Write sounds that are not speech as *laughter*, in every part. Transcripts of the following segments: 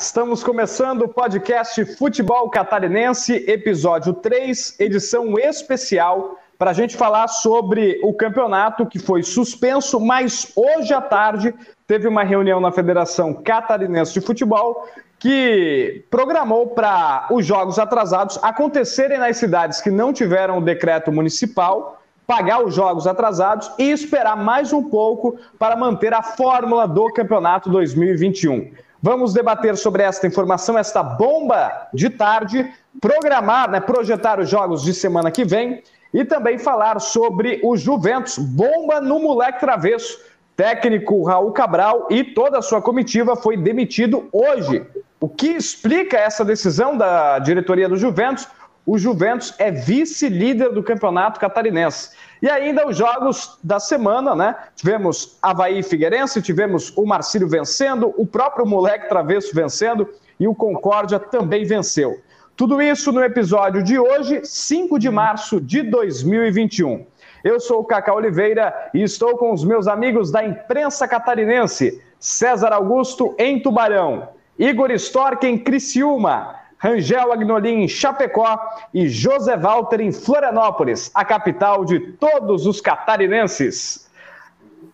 Estamos começando o podcast Futebol Catarinense, episódio 3, edição especial, para a gente falar sobre o campeonato que foi suspenso, mas hoje à tarde teve uma reunião na Federação Catarinense de Futebol que programou para os jogos atrasados acontecerem nas cidades que não tiveram o decreto municipal, pagar os jogos atrasados e esperar mais um pouco para manter a fórmula do campeonato 2021. Vamos debater sobre esta informação, esta bomba de tarde, programar, né, projetar os jogos de semana que vem e também falar sobre o Juventus, bomba no moleque travesso. Técnico Raul Cabral e toda a sua comitiva foi demitido hoje o que explica essa decisão da diretoria do Juventus? O Juventus é vice-líder do campeonato catarinense. E ainda os jogos da semana, né? Tivemos Havaí e Figueirense, tivemos o Marcílio vencendo, o próprio Moleque Travesso vencendo e o Concórdia também venceu. Tudo isso no episódio de hoje, 5 de março de 2021. Eu sou o Cacá Oliveira e estou com os meus amigos da imprensa catarinense, César Augusto em Tubarão, Igor Stork em Criciúma, Rangel Agnolin em Chapecó e José Walter em Florianópolis, a capital de todos os catarinenses.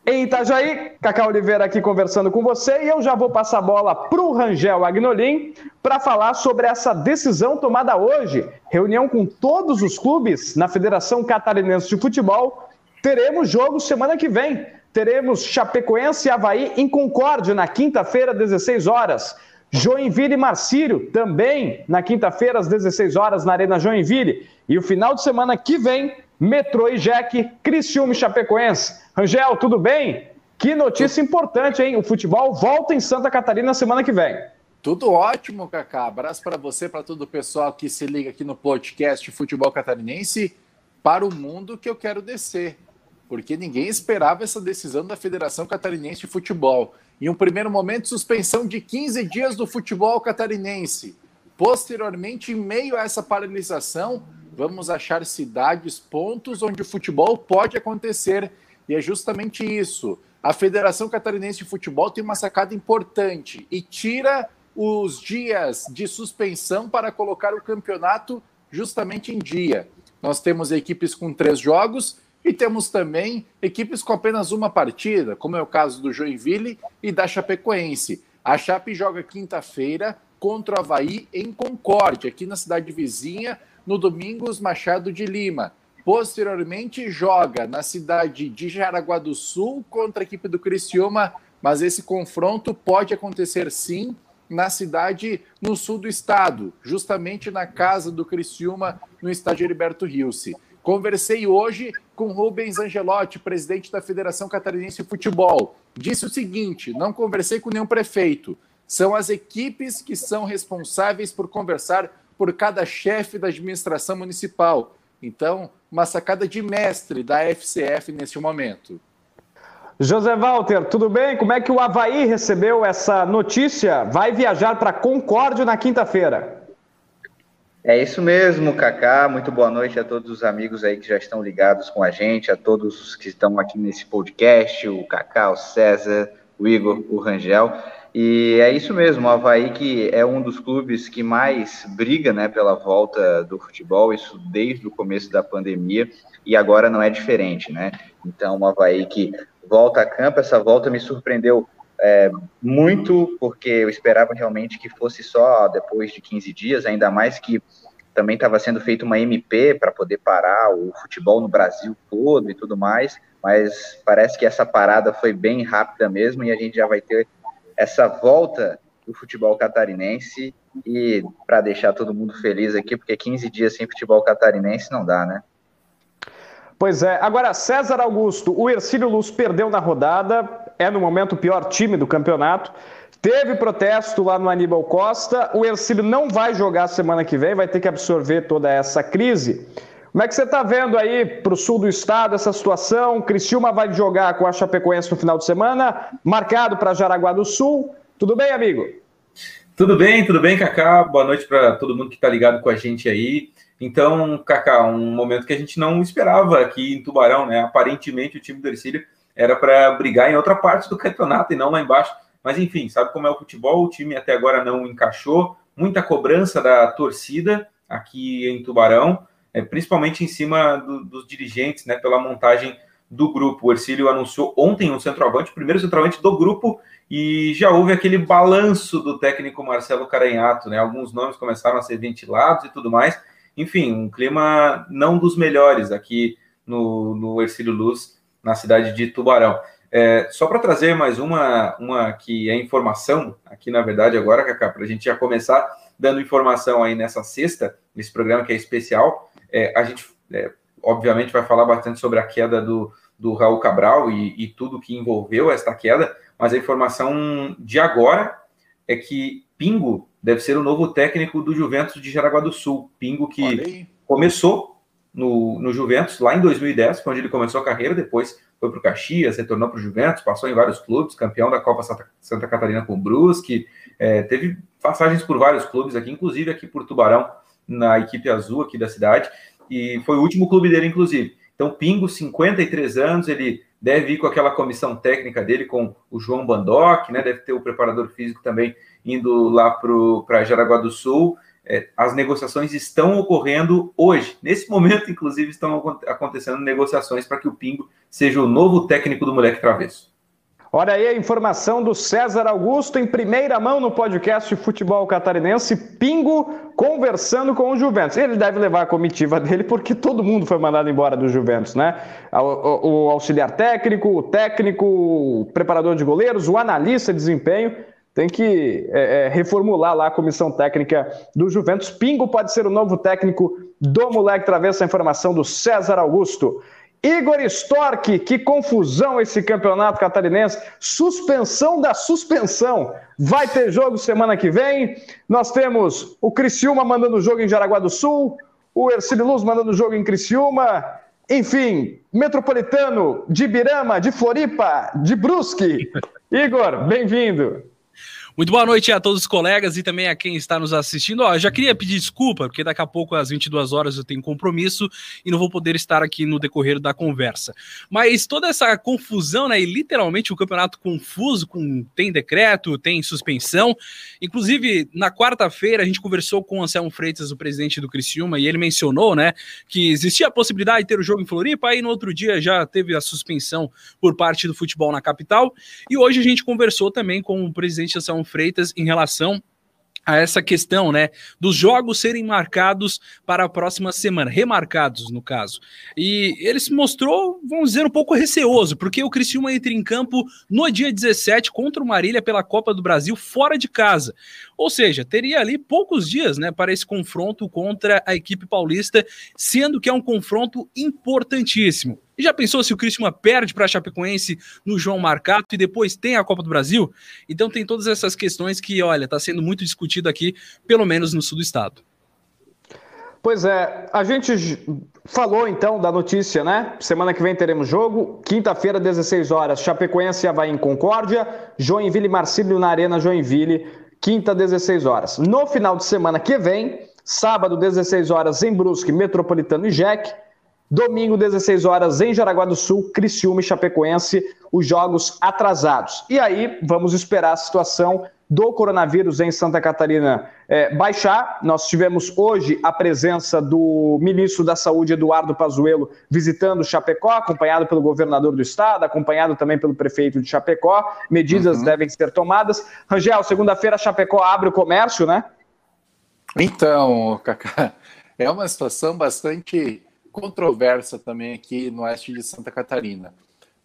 Em Itajaí, Cacá Oliveira aqui conversando com você e eu já vou passar a bola para o Rangel Agnolin para falar sobre essa decisão tomada hoje. Reunião com todos os clubes na Federação Catarinense de Futebol. Teremos jogo semana que vem. Teremos Chapecoense e Havaí em Concórdia na quinta-feira, 16 horas. Joinville e Marcílio, também na quinta-feira, às 16 horas, na Arena Joinville. E o final de semana que vem, Metrô e Jack, Criciúma e Chapecoense. Rangel, tudo bem? Que notícia importante, hein? O futebol volta em Santa Catarina semana que vem. Tudo ótimo, Cacá. Abraço para você, para todo o pessoal que se liga aqui no podcast Futebol Catarinense. Para o mundo que eu quero descer, porque ninguém esperava essa decisão da Federação Catarinense de Futebol. Em um primeiro momento, suspensão de 15 dias do futebol catarinense. Posteriormente, em meio a essa paralisação, vamos achar cidades, pontos onde o futebol pode acontecer. E é justamente isso. A Federação Catarinense de Futebol tem uma sacada importante e tira os dias de suspensão para colocar o campeonato justamente em dia. Nós temos equipes com três jogos e temos também equipes com apenas uma partida, como é o caso do Joinville e da Chapecoense. A Chape joga quinta-feira contra o Havaí em Concórdia, aqui na cidade vizinha, no Domingos Machado de Lima. Posteriormente, joga na cidade de Jaraguá do Sul contra a equipe do Criciúma, mas esse confronto pode acontecer sim na cidade no sul do estado, justamente na casa do Criciúma, no estádio Heriberto Rilse. Conversei hoje com Rubens Angelotti, presidente da Federação Catarinense de Futebol. Disse o seguinte: não conversei com nenhum prefeito. São as equipes que são responsáveis por conversar por cada chefe da administração municipal. Então, uma sacada de mestre da FCF nesse momento. José Walter, tudo bem? Como é que o Havaí recebeu essa notícia? Vai viajar para Concórdia na quinta-feira. É isso mesmo, Kaká. Muito boa noite a todos os amigos aí que já estão ligados com a gente, a todos os que estão aqui nesse podcast, o Kaká, o César, o Igor, o Rangel. E é isso mesmo, o Havaí que é um dos clubes que mais briga né, pela volta do futebol, isso desde o começo da pandemia, e agora não é diferente, né? Então, o Havaí que volta a campo, essa volta me surpreendeu é, muito, porque eu esperava realmente que fosse só depois de 15 dias, ainda mais que também estava sendo feita uma MP para poder parar o futebol no Brasil todo e tudo mais, mas parece que essa parada foi bem rápida mesmo e a gente já vai ter essa volta do futebol catarinense e para deixar todo mundo feliz aqui, porque 15 dias sem futebol catarinense não dá, né? Pois é. Agora, César Augusto, o Ercílio Luz perdeu na rodada, é no momento o pior time do campeonato. Teve protesto lá no Aníbal Costa. O Ercílio não vai jogar semana que vem, vai ter que absorver toda essa crise. Como é que você está vendo aí para o sul do estado essa situação? Criciúma vai jogar com a Chapecoense no final de semana, marcado para Jaraguá do Sul. Tudo bem, amigo? Tudo bem, tudo bem, Cacá. Boa noite para todo mundo que está ligado com a gente aí. Então, Cacá, um momento que a gente não esperava aqui em Tubarão, né? Aparentemente o time do Ercílio era para brigar em outra parte do campeonato e não lá embaixo. Mas enfim, sabe como é o futebol? O time até agora não encaixou, muita cobrança da torcida aqui em Tubarão, é, principalmente em cima do, dos dirigentes, né, pela montagem do grupo. O Ercílio anunciou ontem um centroavante, o primeiro centroavante do grupo, e já houve aquele balanço do técnico Marcelo Caranhato, né? Alguns nomes começaram a ser ventilados e tudo mais. Enfim, um clima não dos melhores aqui no, no Ercílio Luz, na cidade de Tubarão. É, só para trazer mais uma, uma que é informação, aqui na verdade agora, Cacá, para a gente já começar dando informação aí nessa sexta, nesse programa que é especial, é, a gente é, obviamente vai falar bastante sobre a queda do, do Raul Cabral e, e tudo que envolveu esta queda, mas a informação de agora é que Pingo deve ser o novo técnico do Juventus de Jaraguá do Sul. Pingo que começou no, no Juventus lá em 2010, quando ele começou a carreira, depois foi para o Caxias, retornou para o Juventus, passou em vários clubes, campeão da Copa Santa, Santa Catarina com o Brusque, é, teve passagens por vários clubes aqui, inclusive aqui por Tubarão, na equipe azul aqui da cidade, e foi o último clube dele, inclusive. Então, Pingo, 53 anos, ele deve ir com aquela comissão técnica dele, com o João Bandoc, né? Deve ter o preparador físico também indo lá para Jaraguá do Sul. É, as negociações estão ocorrendo hoje. Nesse momento, inclusive, estão acontecendo negociações para que o Pingo seja o novo técnico do Moleque Travesso. Olha aí a informação do César Augusto em primeira mão no podcast Futebol Catarinense, Pingo conversando com o Juventus. Ele deve levar a comitiva dele porque todo mundo foi mandado embora do Juventus, né? O, o auxiliar técnico, o técnico, o preparador de goleiros, o analista de desempenho. Tem que é, é, reformular lá a comissão técnica do Juventus. Pingo pode ser o novo técnico do Moleque Travessa, a informação do César Augusto. Igor Stork, que confusão esse campeonato catarinense. Suspensão da suspensão. Vai ter jogo semana que vem. Nós temos o Criciúma mandando jogo em Jaraguá do Sul, o Ercílio Luz mandando jogo em Criciúma. Enfim, Metropolitano de Birama, de Floripa, de Brusque. *laughs* Igor, bem-vindo. Muito boa noite a todos os colegas e também a quem está nos assistindo. Ó, já queria pedir desculpa, porque daqui a pouco, às 22 horas, eu tenho compromisso e não vou poder estar aqui no decorrer da conversa. Mas toda essa confusão, né? E literalmente o um campeonato confuso, com tem decreto, tem suspensão. Inclusive, na quarta-feira, a gente conversou com o Anselmo Freitas, o presidente do Criciúma, e ele mencionou, né, que existia a possibilidade de ter o jogo em Floripa, aí no outro dia já teve a suspensão por parte do futebol na capital. E hoje a gente conversou também com o presidente Anselmo Freitas em relação a essa questão, né, dos jogos serem marcados para a próxima semana, remarcados no caso. E ele se mostrou, vamos dizer, um pouco receoso, porque o Criciúma entra em campo no dia 17 contra o Marília pela Copa do Brasil fora de casa. Ou seja, teria ali poucos dias, né, para esse confronto contra a equipe paulista, sendo que é um confronto importantíssimo. E já pensou se o Criciúma perde para a Chapecoense no João Marcato e depois tem a Copa do Brasil? Então tem todas essas questões que, olha, está sendo muito discutido aqui, pelo menos no sul do estado. Pois é, a gente falou então da notícia, né? Semana que vem teremos jogo, quinta-feira, 16 horas, Chapecoense Havaí em Concórdia, Joinville e Marcílio na Arena Joinville, quinta, 16 horas. No final de semana que vem, sábado, 16 horas, em Brusque, Metropolitano e Jack, Domingo, 16 horas, em Jaraguá do Sul, Criciúma e Chapecoense, os jogos atrasados. E aí, vamos esperar a situação do coronavírus em Santa Catarina é, baixar. Nós tivemos hoje a presença do ministro da Saúde, Eduardo Pazuello, visitando Chapecó, acompanhado pelo governador do estado, acompanhado também pelo prefeito de Chapecó. Medidas uhum. devem ser tomadas. Rangel, segunda-feira Chapecó abre o comércio, né? Então, Cacá, é uma situação bastante controversa também aqui no oeste de Santa Catarina.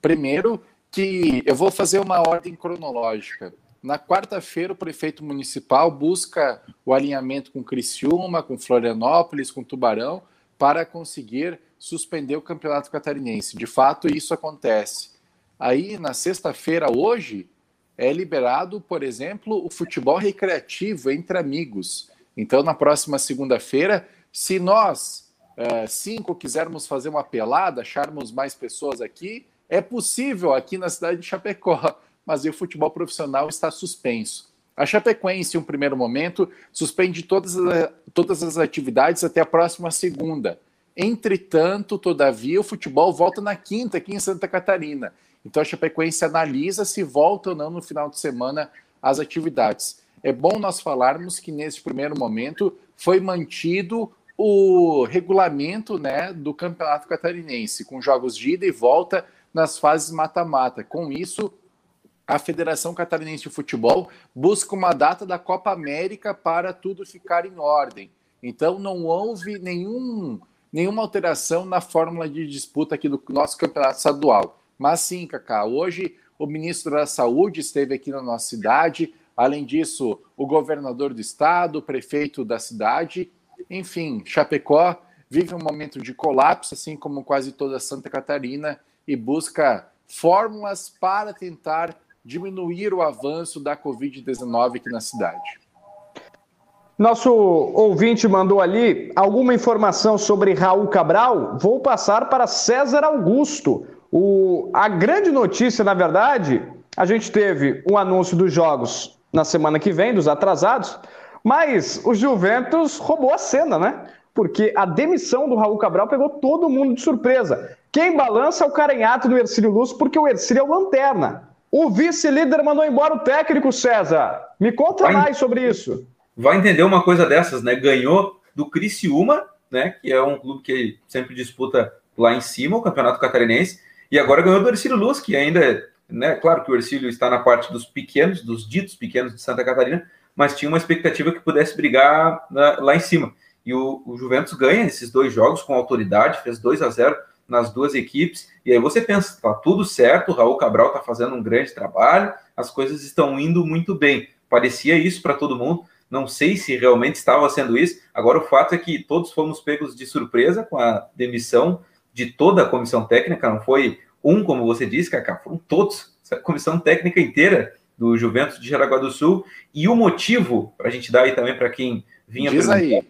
Primeiro, que eu vou fazer uma ordem cronológica. Na quarta-feira, o prefeito municipal busca o alinhamento com Criciúma, com Florianópolis, com Tubarão, para conseguir suspender o campeonato catarinense. De fato, isso acontece. Aí, na sexta-feira, hoje, é liberado, por exemplo, o futebol recreativo entre amigos. Então, na próxima segunda-feira, se nós uh, cinco quisermos fazer uma pelada, acharmos mais pessoas aqui, é possível aqui na cidade de Chapecó, *laughs* mas o futebol profissional está suspenso. A Chapecoense, em um primeiro momento, suspende todas as, todas as atividades até a próxima segunda. Entretanto, todavia, o futebol volta na quinta aqui em Santa Catarina. Então a Chapecoense analisa se volta ou não no final de semana as atividades. É bom nós falarmos que nesse primeiro momento foi mantido o regulamento né, do Campeonato Catarinense, com jogos de ida e volta nas fases mata-mata. Com isso, a Federação Catarinense de Futebol busca uma data da Copa América para tudo ficar em ordem. Então, não houve nenhum, nenhuma alteração na fórmula de disputa aqui do nosso campeonato estadual. Mas sim, Cacá, hoje o ministro da Saúde esteve aqui na nossa cidade. Além disso, o governador do estado, o prefeito da cidade, enfim, Chapecó vive um momento de colapso, assim como quase toda Santa Catarina, e busca fórmulas para tentar diminuir o avanço da Covid-19 aqui na cidade. Nosso ouvinte mandou ali alguma informação sobre Raul Cabral. Vou passar para César Augusto. O, a grande notícia, na verdade, a gente teve um anúncio dos jogos na semana que vem, dos atrasados, mas o Juventus roubou a cena, né? Porque a demissão do Raul Cabral pegou todo mundo de surpresa. Quem balança é o carenhato do Ercílio Luz, porque o Ercílio é o lanterna. O vice-líder mandou embora o técnico, César. Me conta vai, mais sobre isso. Vai entender uma coisa dessas, né? Ganhou do Criciúma, né? Que é um clube que sempre disputa lá em cima o Campeonato Catarinense. E agora ganhou do Ercílio Luz, que ainda, né? Claro que o Ercílio está na parte dos pequenos, dos ditos pequenos de Santa Catarina, mas tinha uma expectativa que pudesse brigar na, lá em cima. E o, o, Juventus ganha esses dois jogos com autoridade, fez 2 a 0 nas duas equipes, e aí você pensa, tá tudo certo, o Raul Cabral tá fazendo um grande trabalho, as coisas estão indo muito bem. Parecia isso para todo mundo, não sei se realmente estava sendo isso. Agora, o fato é que todos fomos pegos de surpresa com a demissão de toda a comissão técnica, não foi um, como você disse, Cacá, foram todos, a comissão técnica inteira do Juventus de Jaraguá do Sul. E o motivo, para a gente dar aí também para quem vinha. Diz aí.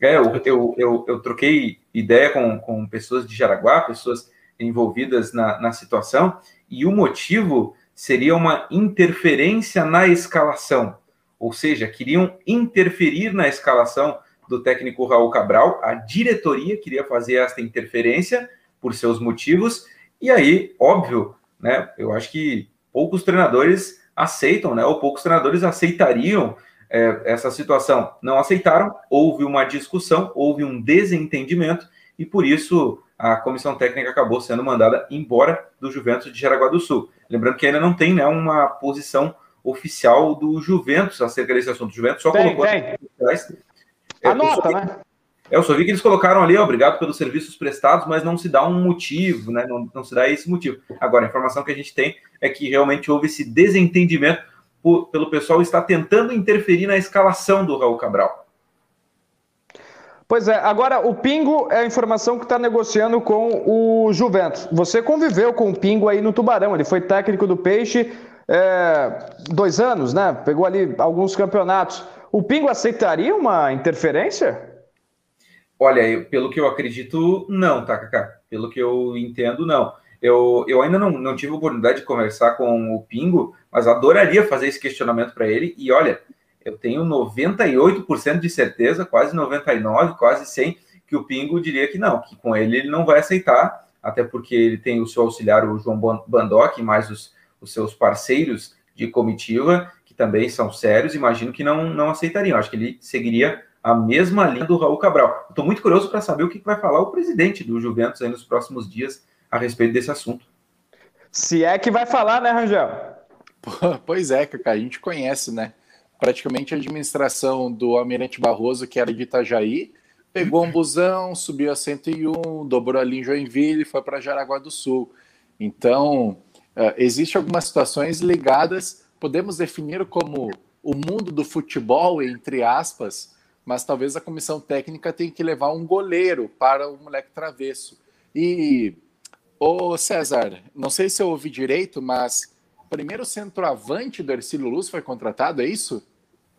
É, eu, eu, eu, eu, troquei ideia com, com pessoas de Jaraguá, pessoas envolvidas na, na situação, e o motivo seria uma interferência na escalação. Ou seja, queriam interferir na escalação do técnico Raul Cabral, a diretoria queria fazer esta interferência por seus motivos, e aí, óbvio, né, eu acho que poucos treinadores aceitam, né, ou poucos treinadores aceitariam é, essa situação. Não aceitaram, houve uma discussão, houve um desentendimento, e por isso a comissão técnica acabou sendo mandada embora do Juventus de Jaraguá do Sul. Lembrando que ainda não tem né, uma posição oficial do Juventus acerca desse assunto. O Juventus só tem, colocou. Tem. É, Anota, né? É, eu só vi que eles colocaram ali, obrigado pelos serviços prestados, mas não se dá um motivo, né? Não, não se dá esse motivo. Agora, a informação que a gente tem é que realmente houve esse desentendimento por, pelo pessoal estar tentando interferir na escalação do Raul Cabral. Pois é, agora o Pingo é a informação que está negociando com o Juventus. Você conviveu com o Pingo aí no Tubarão, ele foi técnico do Peixe é, dois anos, né? Pegou ali alguns campeonatos. O Pingo aceitaria uma interferência? Olha, eu, pelo que eu acredito, não, tá, Cacá? Pelo que eu entendo, não. Eu, eu ainda não, não tive a oportunidade de conversar com o Pingo, mas adoraria fazer esse questionamento para ele. E olha, eu tenho 98% de certeza, quase 99%, quase 100%, que o Pingo diria que não, que com ele ele não vai aceitar, até porque ele tem o seu auxiliar, o João Bandoc, mais os, os seus parceiros de comitiva, que também são sérios, imagino que não, não aceitariam. Acho que ele seguiria a mesma linha do Raul Cabral. Estou muito curioso para saber o que vai falar o presidente do Juventus aí nos próximos dias a respeito desse assunto. Se é que vai falar, né, Rangel? Pois é, Cacá, a gente conhece, né? Praticamente a administração do Almirante Barroso, que era de Itajaí, pegou um busão, subiu a 101, dobrou ali em Joinville e foi para Jaraguá do Sul. Então, uh, existem algumas situações ligadas, podemos definir como o mundo do futebol, entre aspas, mas talvez a comissão técnica tenha que levar um goleiro para o moleque travesso. E, ô César, não sei se eu ouvi direito, mas o primeiro centroavante do Ercílio Luz foi contratado, é isso?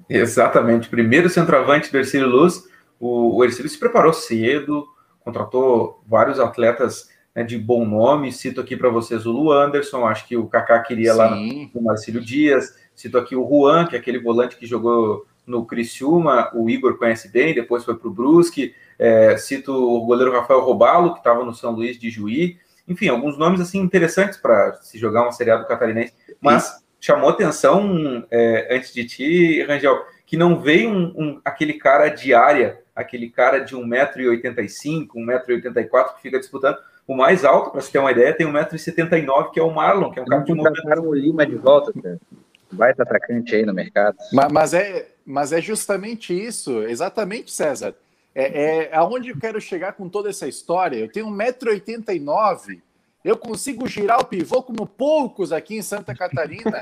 Exatamente, primeiro centroavante do Ercílio Luz. O, o Ercílio se preparou cedo, contratou vários atletas né, de bom nome. Cito aqui para vocês o Lu Anderson, acho que o Kaká queria Sim. lá no Marcílio Dias. Cito aqui o Juan, que é aquele volante que jogou no Criciúma, o Igor conhece bem, depois foi para o Brusque. É, cito o goleiro Rafael Robalo, que estava no São Luís de Juí. enfim, alguns nomes assim interessantes para se jogar uma Série A do Catarinense. Mas chamou atenção é, antes de ti, Rangel, que não veio um, um, aquele cara de área, aquele cara de 1,85m, 1,84m que fica disputando. O mais alto, para você ter uma ideia, tem 1,79m, que é o Marlon, que é um cara de movimento. o Lima de volta, cara. Baita atacante aí no mercado. Mas, mas, é, mas é justamente isso, exatamente, César. É, é aonde eu quero chegar com toda essa história. Eu tenho 1,89m, eu consigo girar o pivô como poucos aqui em Santa Catarina.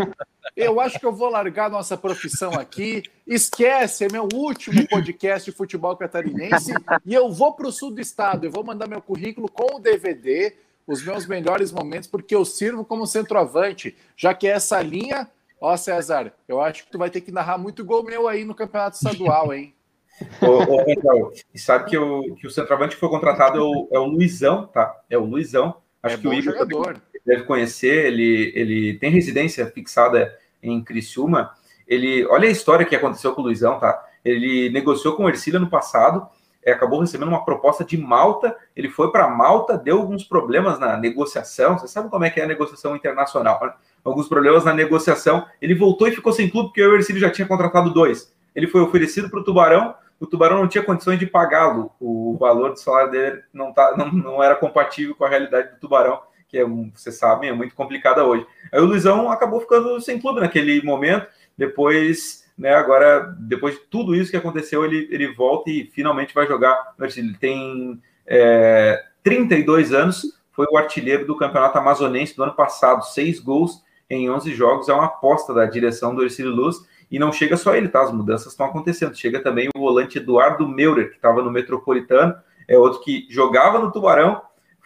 Eu acho que eu vou largar nossa profissão aqui. Esquece, é meu último podcast de futebol catarinense. E eu vou para o sul do estado. Eu vou mandar meu currículo com o DVD, os meus melhores momentos, porque eu sirvo como centroavante. Já que essa linha, ó, César, eu acho que tu vai ter que narrar muito gol meu aí no campeonato estadual, hein? *laughs* Ô, ô, e sabe que o, que o centroavante que foi contratado é o, é o Luizão, tá? É o Luizão Acho é que o Igor jogador. deve conhecer, ele, ele tem residência fixada em Criciúma. Ele, olha a história que aconteceu com o Luizão, tá? Ele negociou com o Ercília no passado, é, acabou recebendo uma proposta de Malta, ele foi para Malta, deu alguns problemas na negociação, você sabe como é que é a negociação internacional, né? Alguns problemas na negociação, ele voltou e ficou sem clube, porque o Ercílio já tinha contratado dois. Ele foi oferecido para o Tubarão, o Tubarão não tinha condições de pagá-lo. O valor do salário dele não, tá, não, não era compatível com a realidade do Tubarão, que é, vocês sabem, é muito complicada hoje. Aí o Luizão acabou ficando sem clube naquele momento. Depois, né, agora, depois de tudo isso que aconteceu, ele, ele volta e finalmente vai jogar. Ele tem é, 32 anos, foi o artilheiro do campeonato amazonense do ano passado, seis gols em 11 jogos. É uma aposta da direção do Ercílio Luz e não chega só ele, tá? As mudanças estão acontecendo. Chega também o volante Eduardo Meurer, que estava no Metropolitano, é outro que jogava no Tubarão,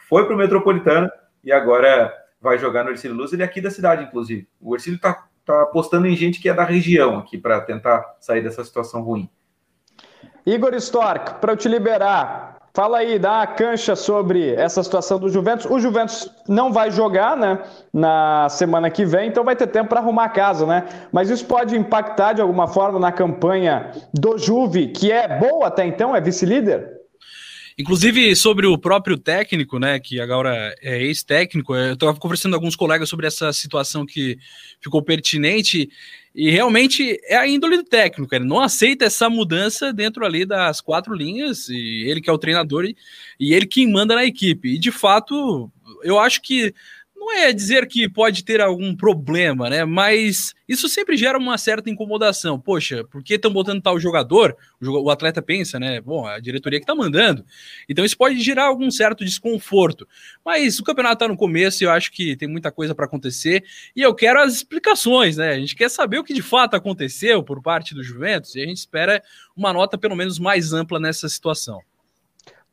foi para o Metropolitano e agora vai jogar no Ercílio Luz. Ele é aqui da cidade, inclusive. O Ercílio está tá apostando em gente que é da região aqui para tentar sair dessa situação ruim. Igor Stork, para eu te liberar, Fala aí, dá uma cancha sobre essa situação do Juventus. O Juventus não vai jogar, né, na semana que vem, então vai ter tempo para arrumar a casa, né? Mas isso pode impactar de alguma forma na campanha do Juve, que é boa até então, é vice-líder? Inclusive, sobre o próprio técnico, né, que agora é ex-técnico, eu estava conversando com alguns colegas sobre essa situação que ficou pertinente, e realmente é a índole do técnico, ele não aceita essa mudança dentro ali das quatro linhas, e ele que é o treinador, e, e ele que manda na equipe. E de fato, eu acho que não é dizer que pode ter algum problema, né? Mas isso sempre gera uma certa incomodação. Poxa, por que estão botando tal jogador? O, atleta pensa, né? Bom, a diretoria que está mandando. Então isso pode gerar algum certo desconforto. Mas o campeonato está no começo e eu acho que tem muita coisa para acontecer. E eu quero as explicações, né? A gente quer saber o que de fato aconteceu por parte do Juventus e a gente espera uma nota pelo menos mais ampla nessa situação.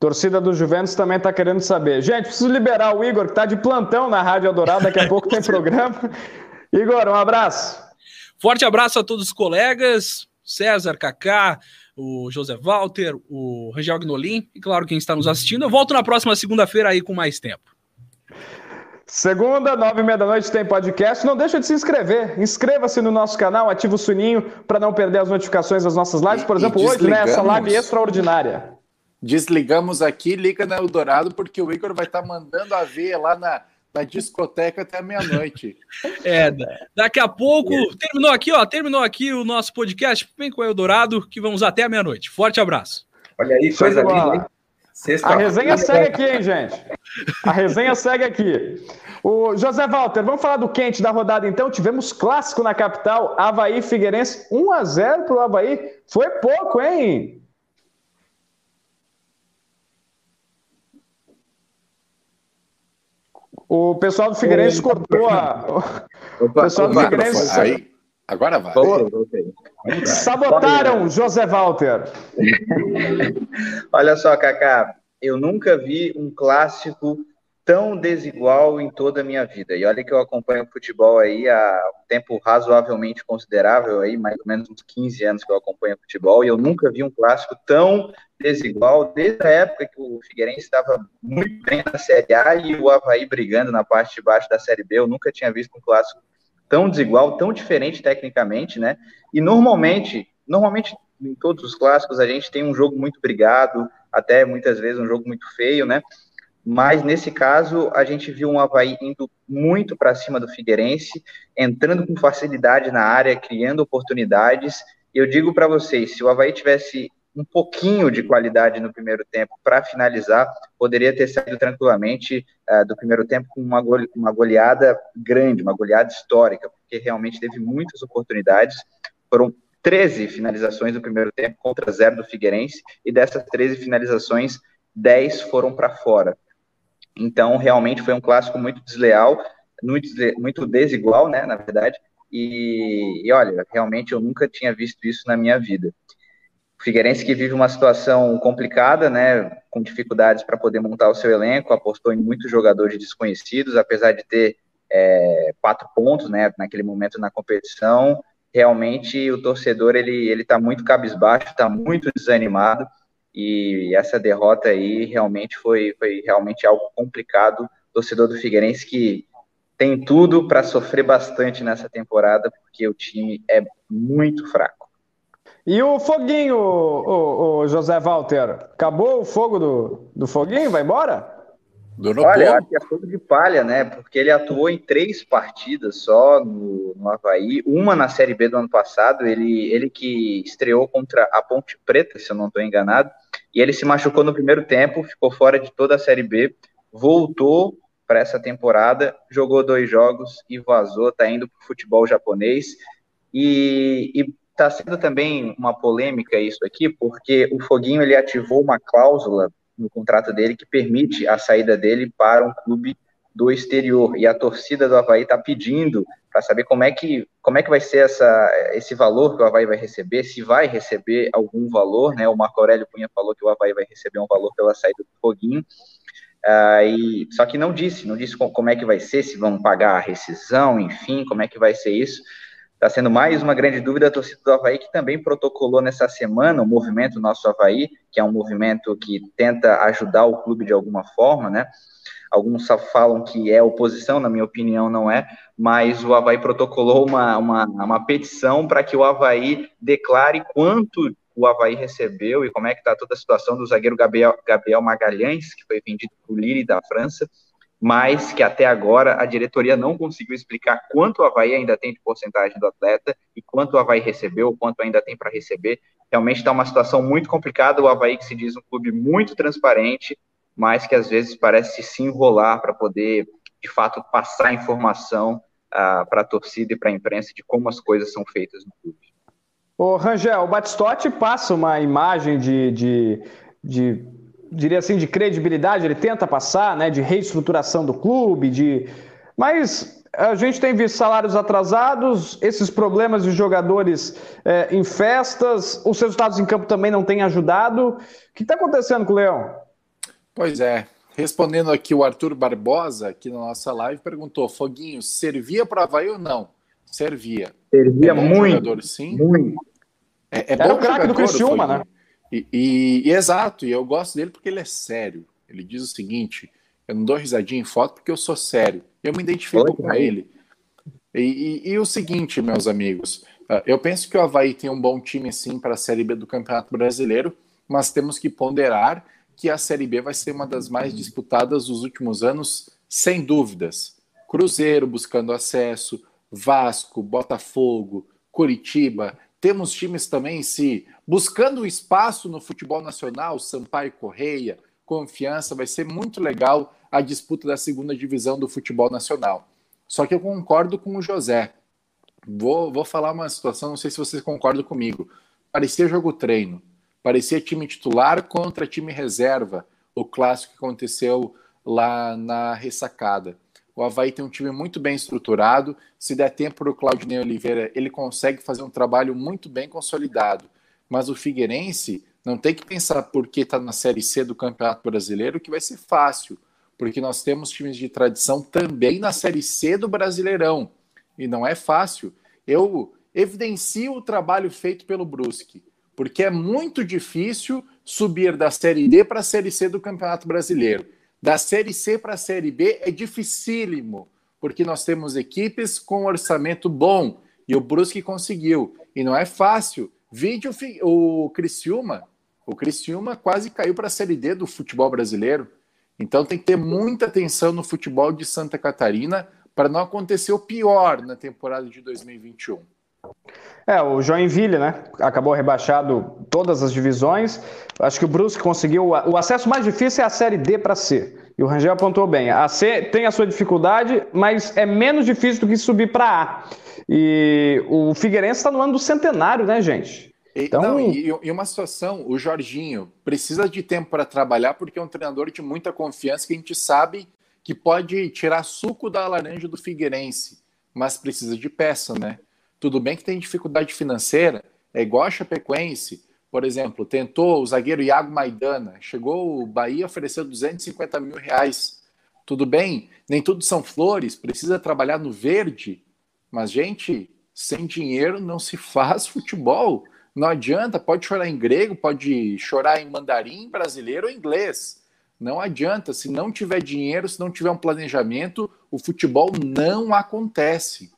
Torcida do Juventus também está querendo saber. Gente, preciso liberar o Igor, que está de plantão na Rádio Eldorado, daqui a *laughs* pouco tem programa. Igor, um abraço. Forte abraço a todos os colegas, César, Kaká, o José Walter, o Rangel Gnolin e, claro, quem está nos assistindo. Eu volto na próxima segunda-feira aí com mais tempo. Segunda, nove e meia da noite tem podcast. Não deixa de se inscrever. Inscreva-se no nosso canal, ativa o sininho para não perder as notificações das nossas lives. Por exemplo, hoje, né, essa live extraordinária. Desligamos aqui, liga na Eldorado, porque o Igor vai estar tá mandando a ver lá na, na discoteca até meia-noite. É, daqui a pouco, terminou aqui, ó, terminou aqui o nosso podcast. Vem com o Eldorado, que vamos até a meia-noite. Forte abraço. Olha aí, coisa linda, hein? Sexta a resenha segue aqui, hein, gente? A resenha segue aqui. O José Walter, vamos falar do quente da rodada então. Tivemos clássico na capital, Havaí Figueirense, 1 a 0 para o Havaí. Foi pouco, hein? O pessoal do Figueirense cortou a. O pessoal do Figueirense. Aí, agora vai. Sabotaram José Walter. Olha só, Kaká, eu nunca vi um clássico tão desigual em toda a minha vida. E olha que eu acompanho futebol aí há um tempo razoavelmente considerável, aí, mais ou menos uns 15 anos que eu acompanho futebol, e eu nunca vi um clássico tão desigual, desde a época que o Figueirense estava muito bem na Série A e o Havaí brigando na parte de baixo da Série B, eu nunca tinha visto um clássico tão desigual, tão diferente tecnicamente, né? E normalmente, normalmente em todos os clássicos a gente tem um jogo muito brigado, até muitas vezes um jogo muito feio, né? Mas nesse caso a gente viu um Havaí indo muito para cima do Figueirense, entrando com facilidade na área, criando oportunidades. Eu digo para vocês, se o Havaí tivesse um pouquinho de qualidade no primeiro tempo para finalizar, poderia ter saído tranquilamente uh, do primeiro tempo com uma, uma goleada grande, uma goleada histórica, porque realmente teve muitas oportunidades. Foram 13 finalizações no primeiro tempo contra zero do Figueirense, e dessas 13 finalizações, 10 foram para fora. Então, realmente foi um clássico muito desleal, muito, muito desigual, né, na verdade, e, e olha, realmente eu nunca tinha visto isso na minha vida. O Figueirense que vive uma situação complicada, né, com dificuldades para poder montar o seu elenco, apostou em muitos jogadores desconhecidos, apesar de ter é, quatro pontos, né, naquele momento na competição. Realmente o torcedor ele ele está muito cabisbaixo, está muito desanimado e essa derrota aí realmente foi foi realmente algo complicado. Torcedor do Figueirense que tem tudo para sofrer bastante nessa temporada porque o time é muito fraco. E o foguinho, o, o, José Walter? Acabou o fogo do, do foguinho? Vai embora? Olha, acho que é fogo de palha, né? Porque ele atuou em três partidas só no, no Havaí, uma na Série B do ano passado, ele, ele que estreou contra a Ponte Preta, se eu não estou enganado, e ele se machucou no primeiro tempo, ficou fora de toda a Série B, voltou para essa temporada, jogou dois jogos e vazou, tá indo para o futebol japonês. E está sendo também uma polêmica isso aqui, porque o Foguinho ele ativou uma cláusula no contrato dele que permite a saída dele para um clube do exterior e a torcida do Havaí está pedindo para saber como é que como é que vai ser essa, esse valor que o Havaí vai receber, se vai receber algum valor, né? O Marco Aurélio Cunha falou que o Havaí vai receber um valor pela saída do Foguinho, uh, e, só que não disse, não disse como é que vai ser, se vão pagar a rescisão, enfim, como é que vai ser isso. Está sendo mais uma grande dúvida a torcida do Havaí, que também protocolou nessa semana o movimento Nosso Havaí, que é um movimento que tenta ajudar o clube de alguma forma, né? Alguns falam que é oposição, na minha opinião não é, mas o Havaí protocolou uma, uma, uma petição para que o Havaí declare quanto o Havaí recebeu e como é que está toda a situação do zagueiro Gabriel, Gabriel Magalhães, que foi vendido para o Lille da França, mas que até agora a diretoria não conseguiu explicar quanto o Havaí ainda tem de porcentagem do atleta e quanto o Havaí recebeu, quanto ainda tem para receber. Realmente está uma situação muito complicada. O Havaí, que se diz um clube muito transparente, mas que às vezes parece se enrolar para poder, de fato, passar informação uh, para a torcida e para a imprensa de como as coisas são feitas no clube. O Rangel, o Batistotti passa uma imagem de, de, de diria assim, de credibilidade, ele tenta passar, né, de reestruturação do clube, de. Mas a gente tem visto salários atrasados, esses problemas de jogadores é, em festas, os resultados em campo também não têm ajudado. O que está acontecendo com o Leão? Pois é. Respondendo aqui o Arthur Barbosa, aqui na nossa live, perguntou: Foguinho, servia para Havaí ou não? Servia. Servia é muito. Jogador, sim. Muito. É, é Era o craque do Criciúma, né? E, e, e, exato, e eu gosto dele porque ele é sério. Ele diz o seguinte: eu não dou risadinha em foto porque eu sou sério. Eu me identifico com ele. E, e, o seguinte, meus amigos, ah, eu penso que o Havaí tem um bom time sim para a Série B do Campeonato Brasileiro, mas temos que ponderar que a Série B vai ser uma das mais disputadas dos últimos anos, sem dúvidas. Cruzeiro buscando acesso, Vasco, Botafogo, Curitiba, temos times também se buscando espaço no futebol nacional, Sampaio Correia, Confiança, vai ser muito legal a disputa da segunda divisão do futebol nacional. Só que eu concordo com o José. Vou, vou falar uma situação, não sei se vocês concordam comigo. Parecia jogo treino, parecia time titular contra time reserva, o clássico que aconteceu lá na ressacada. O Havaí tem um time muito bem estruturado. Se der tempo para o Claudinei Oliveira, ele consegue fazer um trabalho muito bem consolidado. Mas o Figueirense não tem que pensar porque está na Série C do Campeonato Brasileiro que vai ser fácil, porque nós temos times de tradição também na Série C do Brasileirão. E não é fácil. Eu evidencio o trabalho feito pelo Brusque, porque é muito difícil subir da Série D para a Série C do Campeonato Brasileiro. Da Série C para a Série B é dificílimo, porque nós temos equipes com orçamento bom e o Brusque conseguiu. E não é fácil. Vídeo o Criciúma, o Criciúma quase caiu para a Série D do futebol brasileiro. Então tem que ter muita atenção no futebol de Santa Catarina para não acontecer o pior na temporada de 2021. É, o Joinville, né? Acabou rebaixado todas as divisões. Acho que o Brusque conseguiu. O acesso mais difícil é a Série D para C. E o Rangel apontou bem. A C tem a sua dificuldade, mas é menos difícil do que subir para A. E o Figueirense está no ano do centenário, né, gente? Então... Não, e, e uma situação, o Jorginho precisa de tempo para trabalhar porque é um treinador de muita confiança que a gente sabe que pode tirar suco da laranja do Figueirense, mas precisa de peça, né? Tudo bem que tem dificuldade financeira, é igual a Chapecoense, por exemplo, tentou o zagueiro Iago Maidana, chegou o Bahia ofereceu 250 mil reais. Tudo bem, nem tudo são flores, precisa trabalhar no verde, mas, gente, sem dinheiro não se faz *laughs* futebol. Não adianta, pode chorar em grego, pode chorar em mandarim, brasileiro ou inglês. Não adianta, se não tiver dinheiro, se não tiver um planejamento, o futebol não acontece.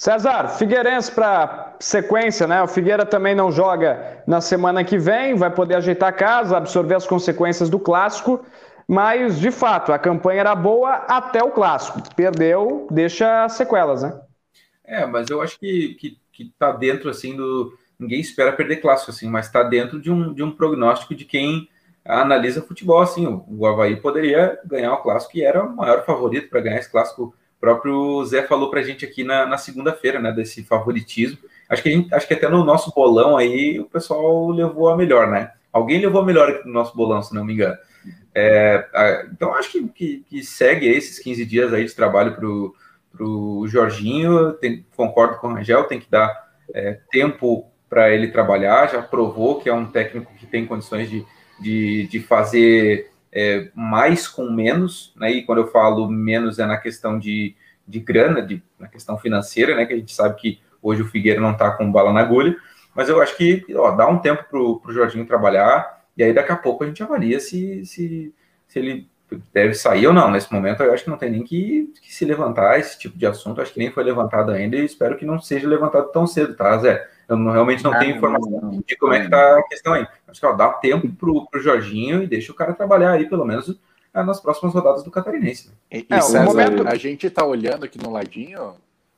César, Figueirense para sequência, né? O Figueira também não joga na semana que vem, vai poder ajeitar a casa, absorver as consequências do clássico, mas de fato a campanha era boa até o clássico. Perdeu, deixa sequelas, né? É, mas eu acho que, que, que tá dentro assim do. Ninguém espera perder clássico, assim, mas está dentro de um, de um prognóstico de quem analisa futebol. Assim, o, o Havaí poderia ganhar o clássico e era o maior favorito para ganhar esse clássico próprio Zé falou para a gente aqui na, na segunda-feira, né, desse favoritismo. Acho que, gente, acho que até no nosso bolão aí o pessoal levou a melhor, né? Alguém levou a melhor aqui no nosso bolão, se não me engano. É, então acho que, que, que, segue esses 15 dias aí de trabalho para o Jorginho. Tem, concordo com o Rangel, tem que dar é, tempo para ele trabalhar. Já provou que é um técnico que tem condições de, de, de fazer é, mais com menos, né? E quando eu falo menos é na questão de, de grana, de, na questão financeira, né? Que a gente sabe que hoje o Figueira não está com bala na agulha, mas eu acho que ó, dá um tempo para o Jorginho trabalhar, e aí daqui a pouco a gente avalia se, se, se ele deve sair ou não. Nesse momento, eu acho que não tem nem que, que se levantar esse tipo de assunto, acho que nem foi levantado ainda, e espero que não seja levantado tão cedo, tá, Zé? Eu não, realmente não ah, tenho informação não, de como é que tá a questão aí. Acho que ó, dá tempo pro, pro Jorginho e deixa o cara trabalhar aí, pelo menos, é, nas próximas rodadas do Catarinense. Né? E, é, César, momento... a gente tá olhando aqui no ladinho,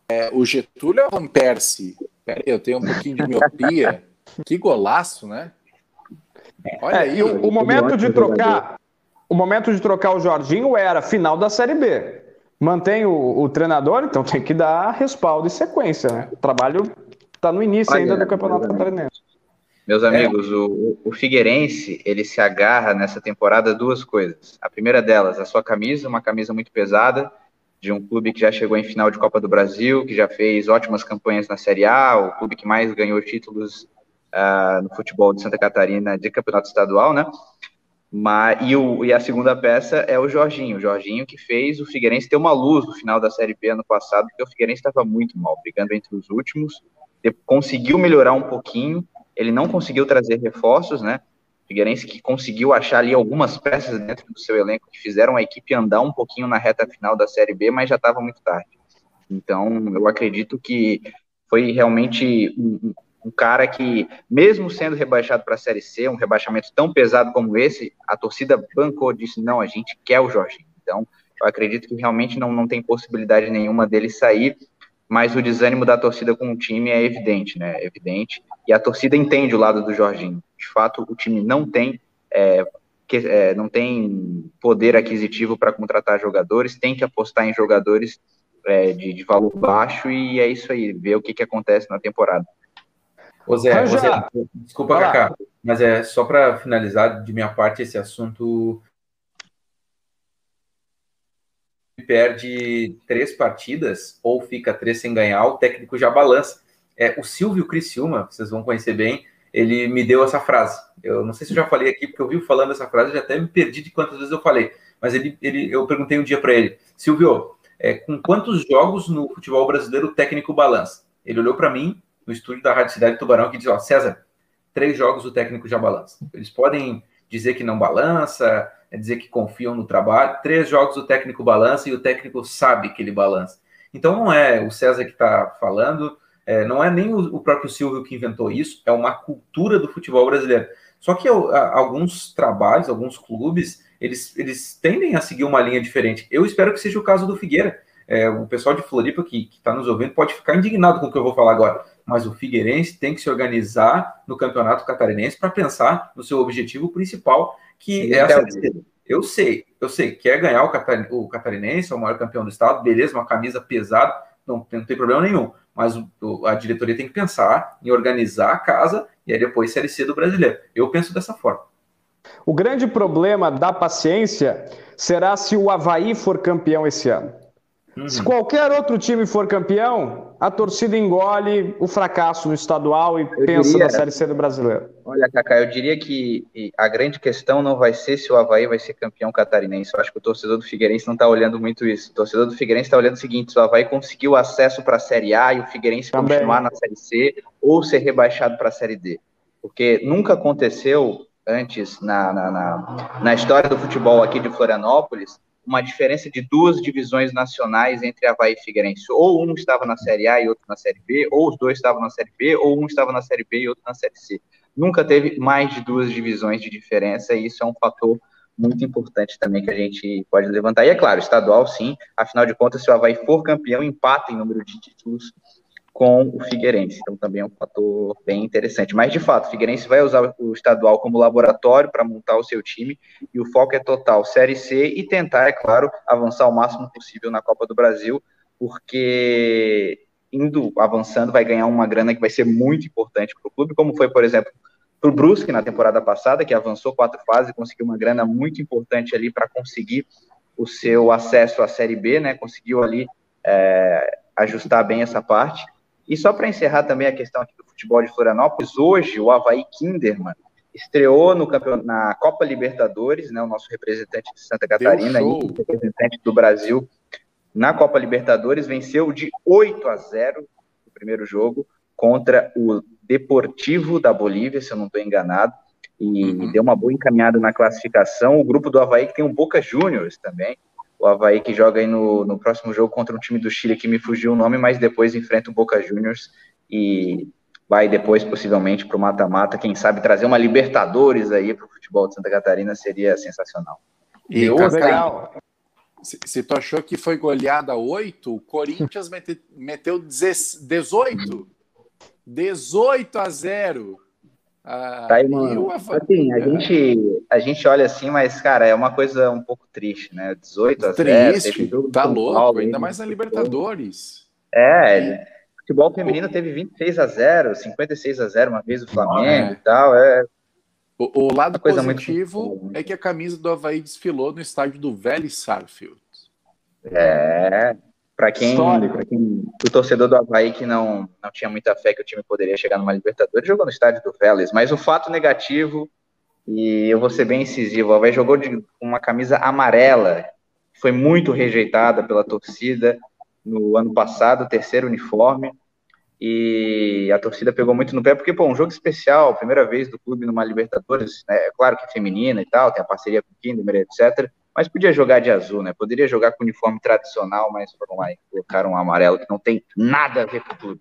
é, o Getúlio é Van Persie. Pera aí, eu tenho um pouquinho de miopia. *laughs* que golaço, né? Olha é, aí. O, o momento de trocar, o momento de trocar o Jorginho era final da Série B. Mantém o, o treinador, então tem que dar respaldo e sequência, né? Trabalho Está no início ainda do Campeonato Catarinense. Meus amigos, é. o, o Figueirense, ele se agarra nessa temporada duas coisas. A primeira delas, a sua camisa, uma camisa muito pesada, de um clube que já chegou em final de Copa do Brasil, que já fez ótimas campanhas na Série A, o clube que mais ganhou títulos uh, no futebol de Santa Catarina de campeonato estadual, né? Mas, e, o, e a segunda peça é o Jorginho. O Jorginho que fez o Figueirense ter uma luz no final da Série B ano passado, porque o Figueirense estava muito mal, brigando entre os últimos conseguiu melhorar um pouquinho, ele não conseguiu trazer reforços, né? Figueirense que conseguiu achar ali algumas peças dentro do seu elenco que fizeram a equipe andar um pouquinho na reta final da Série B, mas já estava muito tarde. Então, eu acredito que foi realmente um, um cara que, mesmo sendo rebaixado para a Série C, um rebaixamento tão pesado como esse, a torcida bancou, disse, não, a gente quer o Jorge. Então, eu acredito que realmente não, não tem possibilidade nenhuma dele sair, mas o desânimo da torcida com o time é evidente, né? É evidente. E a torcida entende o lado do Jorginho. De fato, o time não tem é, que, é, não tem poder aquisitivo para contratar jogadores, tem que apostar em jogadores é, de, de, valor baixo e é isso aí, ver o que, que acontece na temporada. Ô Zé, Zé desculpa, Cacá, mas é só para finalizar de minha parte esse assunto perde três partidas ou fica três sem ganhar, o técnico já balança. É, o Silvio Criciúma, vocês vão conhecer bem, ele me deu essa frase. Eu não sei se eu já falei aqui, porque eu vi falando essa frase, já até me perdi de quantas vezes eu falei. Mas ele, ele eu perguntei um dia para ele, Silvio, é, com quantos jogos no futebol brasileiro o técnico balança? Ele olhou para mim no estúdio da Rádio Cidade Tubarão e disse: Ó, César, três jogos o técnico já balança. Eles podem dizer que não balança, é dizer que confiam no trabalho. Três jogos o técnico balança e o técnico sabe que ele balança. Então não é o César que está falando, é, não é nem o, o, próprio Silvio que inventou isso, é uma cultura do futebol brasileiro. Só que alguns trabalhos, alguns clubes, eles, eles tendem a seguir uma linha diferente. Eu espero que seja o caso do Figueira. É, o pessoal de Floripa que está nos ouvindo pode ficar indignado com o que eu vou falar agora, mas o Figueirense tem que se organizar no campeonato catarinense para pensar no seu objetivo principal, que é a Série Eu sei, eu sei, quer ganhar o, o catarinense, é o maior campeão do estado, beleza, uma camisa pesada, não, não tem problema nenhum. Mas o, a diretoria tem que pensar em organizar a casa e aí depois Série C do brasileiro. Eu penso dessa forma. O grande problema da paciência será se o Havaí for campeão esse ano. Uhum. Se qualquer outro time for campeão, a torcida engole o fracasso no estadual e eu pensa diria, na Série C do brasileiro. Olha, Cacá, eu diria que a grande questão não vai ser se o Havaí vai ser campeão catarinense. Eu acho que o torcedor do Figueirense não está olhando muito isso. O torcedor do Figueirense está olhando o seguinte: se o Havaí conseguiu acesso para a Série A e o Figueirense Também. continuar na Série C ou ser rebaixado para a Série D. Porque nunca aconteceu antes na, na, na, na história do futebol aqui de Florianópolis uma diferença de duas divisões nacionais entre Havaí e Figueirense. Ou um estava na Série A e outro na Série B, ou os dois estavam na Série B, ou um estava na Série B e outro na Série C. Nunca teve mais de duas divisões de diferença, e isso é um fator muito importante também que a gente pode levantar. E é claro, estadual sim, afinal de contas, se o Havaí for campeão, empata em número de títulos com o Figueirense. Então também é um fator bem interessante. Mas de fato, o Figueirense vai usar o estadual como laboratório para montar o seu time e o foco é total Série C e tentar, é claro, avançar o máximo possível na Copa do Brasil, porque indo avançando vai ganhar uma grana que vai ser muito importante para o clube, como foi, por exemplo, para o Brusque na temporada passada, que avançou quatro fases e conseguiu uma grana muito importante ali para conseguir o seu acesso à Série B, né? Conseguiu ali é, ajustar bem essa parte. E só para encerrar também a questão aqui do futebol de Florianópolis, hoje o Havaí Kinderman estreou no campeon... na Copa Libertadores, né, o nosso representante de Santa Catarina e representante do Brasil na Copa Libertadores, venceu de 8 a 0 o primeiro jogo contra o Deportivo da Bolívia, se eu não estou enganado, e uhum. deu uma boa encaminhada na classificação. O grupo do Havaí que tem um Boca Juniors também, o Havaí que joga aí no, no próximo jogo contra um time do Chile que me fugiu o nome, mas depois enfrenta o Boca Juniors e vai depois possivelmente para o mata-mata, quem sabe trazer uma Libertadores aí para o futebol de Santa Catarina seria sensacional. E, Cacá, se, se tu achou que foi goleada 8, o Corinthians meteu 18. 18 a 0. Ah, tá aí, mano. Assim, a gente, a gente olha assim, mas, cara, é uma coisa um pouco triste, né? 18 a 0. Triste, tá louco, Paulo, ainda mais na Libertadores. É, é, futebol feminino teve 26 a 0, 56 a 0 uma vez o Flamengo é. e tal, é... O, o lado positivo muito... é que a camisa do Havaí desfilou no estádio do Vélez Sarfield. É, para quem, quem, o torcedor do Havaí que não, não tinha muita fé que o time poderia chegar numa Libertadores, jogou no estádio do Vélez. Mas o fato negativo, e eu vou ser bem incisivo, o Havaí jogou de uma camisa amarela, foi muito rejeitada pela torcida no ano passado, terceiro uniforme, e a torcida pegou muito no pé, porque, pô, um jogo especial, primeira vez do clube numa Libertadores, né, é claro que é feminina e tal, tem a parceria com o Kinderman, etc., mas podia jogar de azul, né? Poderia jogar com uniforme tradicional, mas foram lá e colocaram um amarelo que não tem nada a ver com o clube.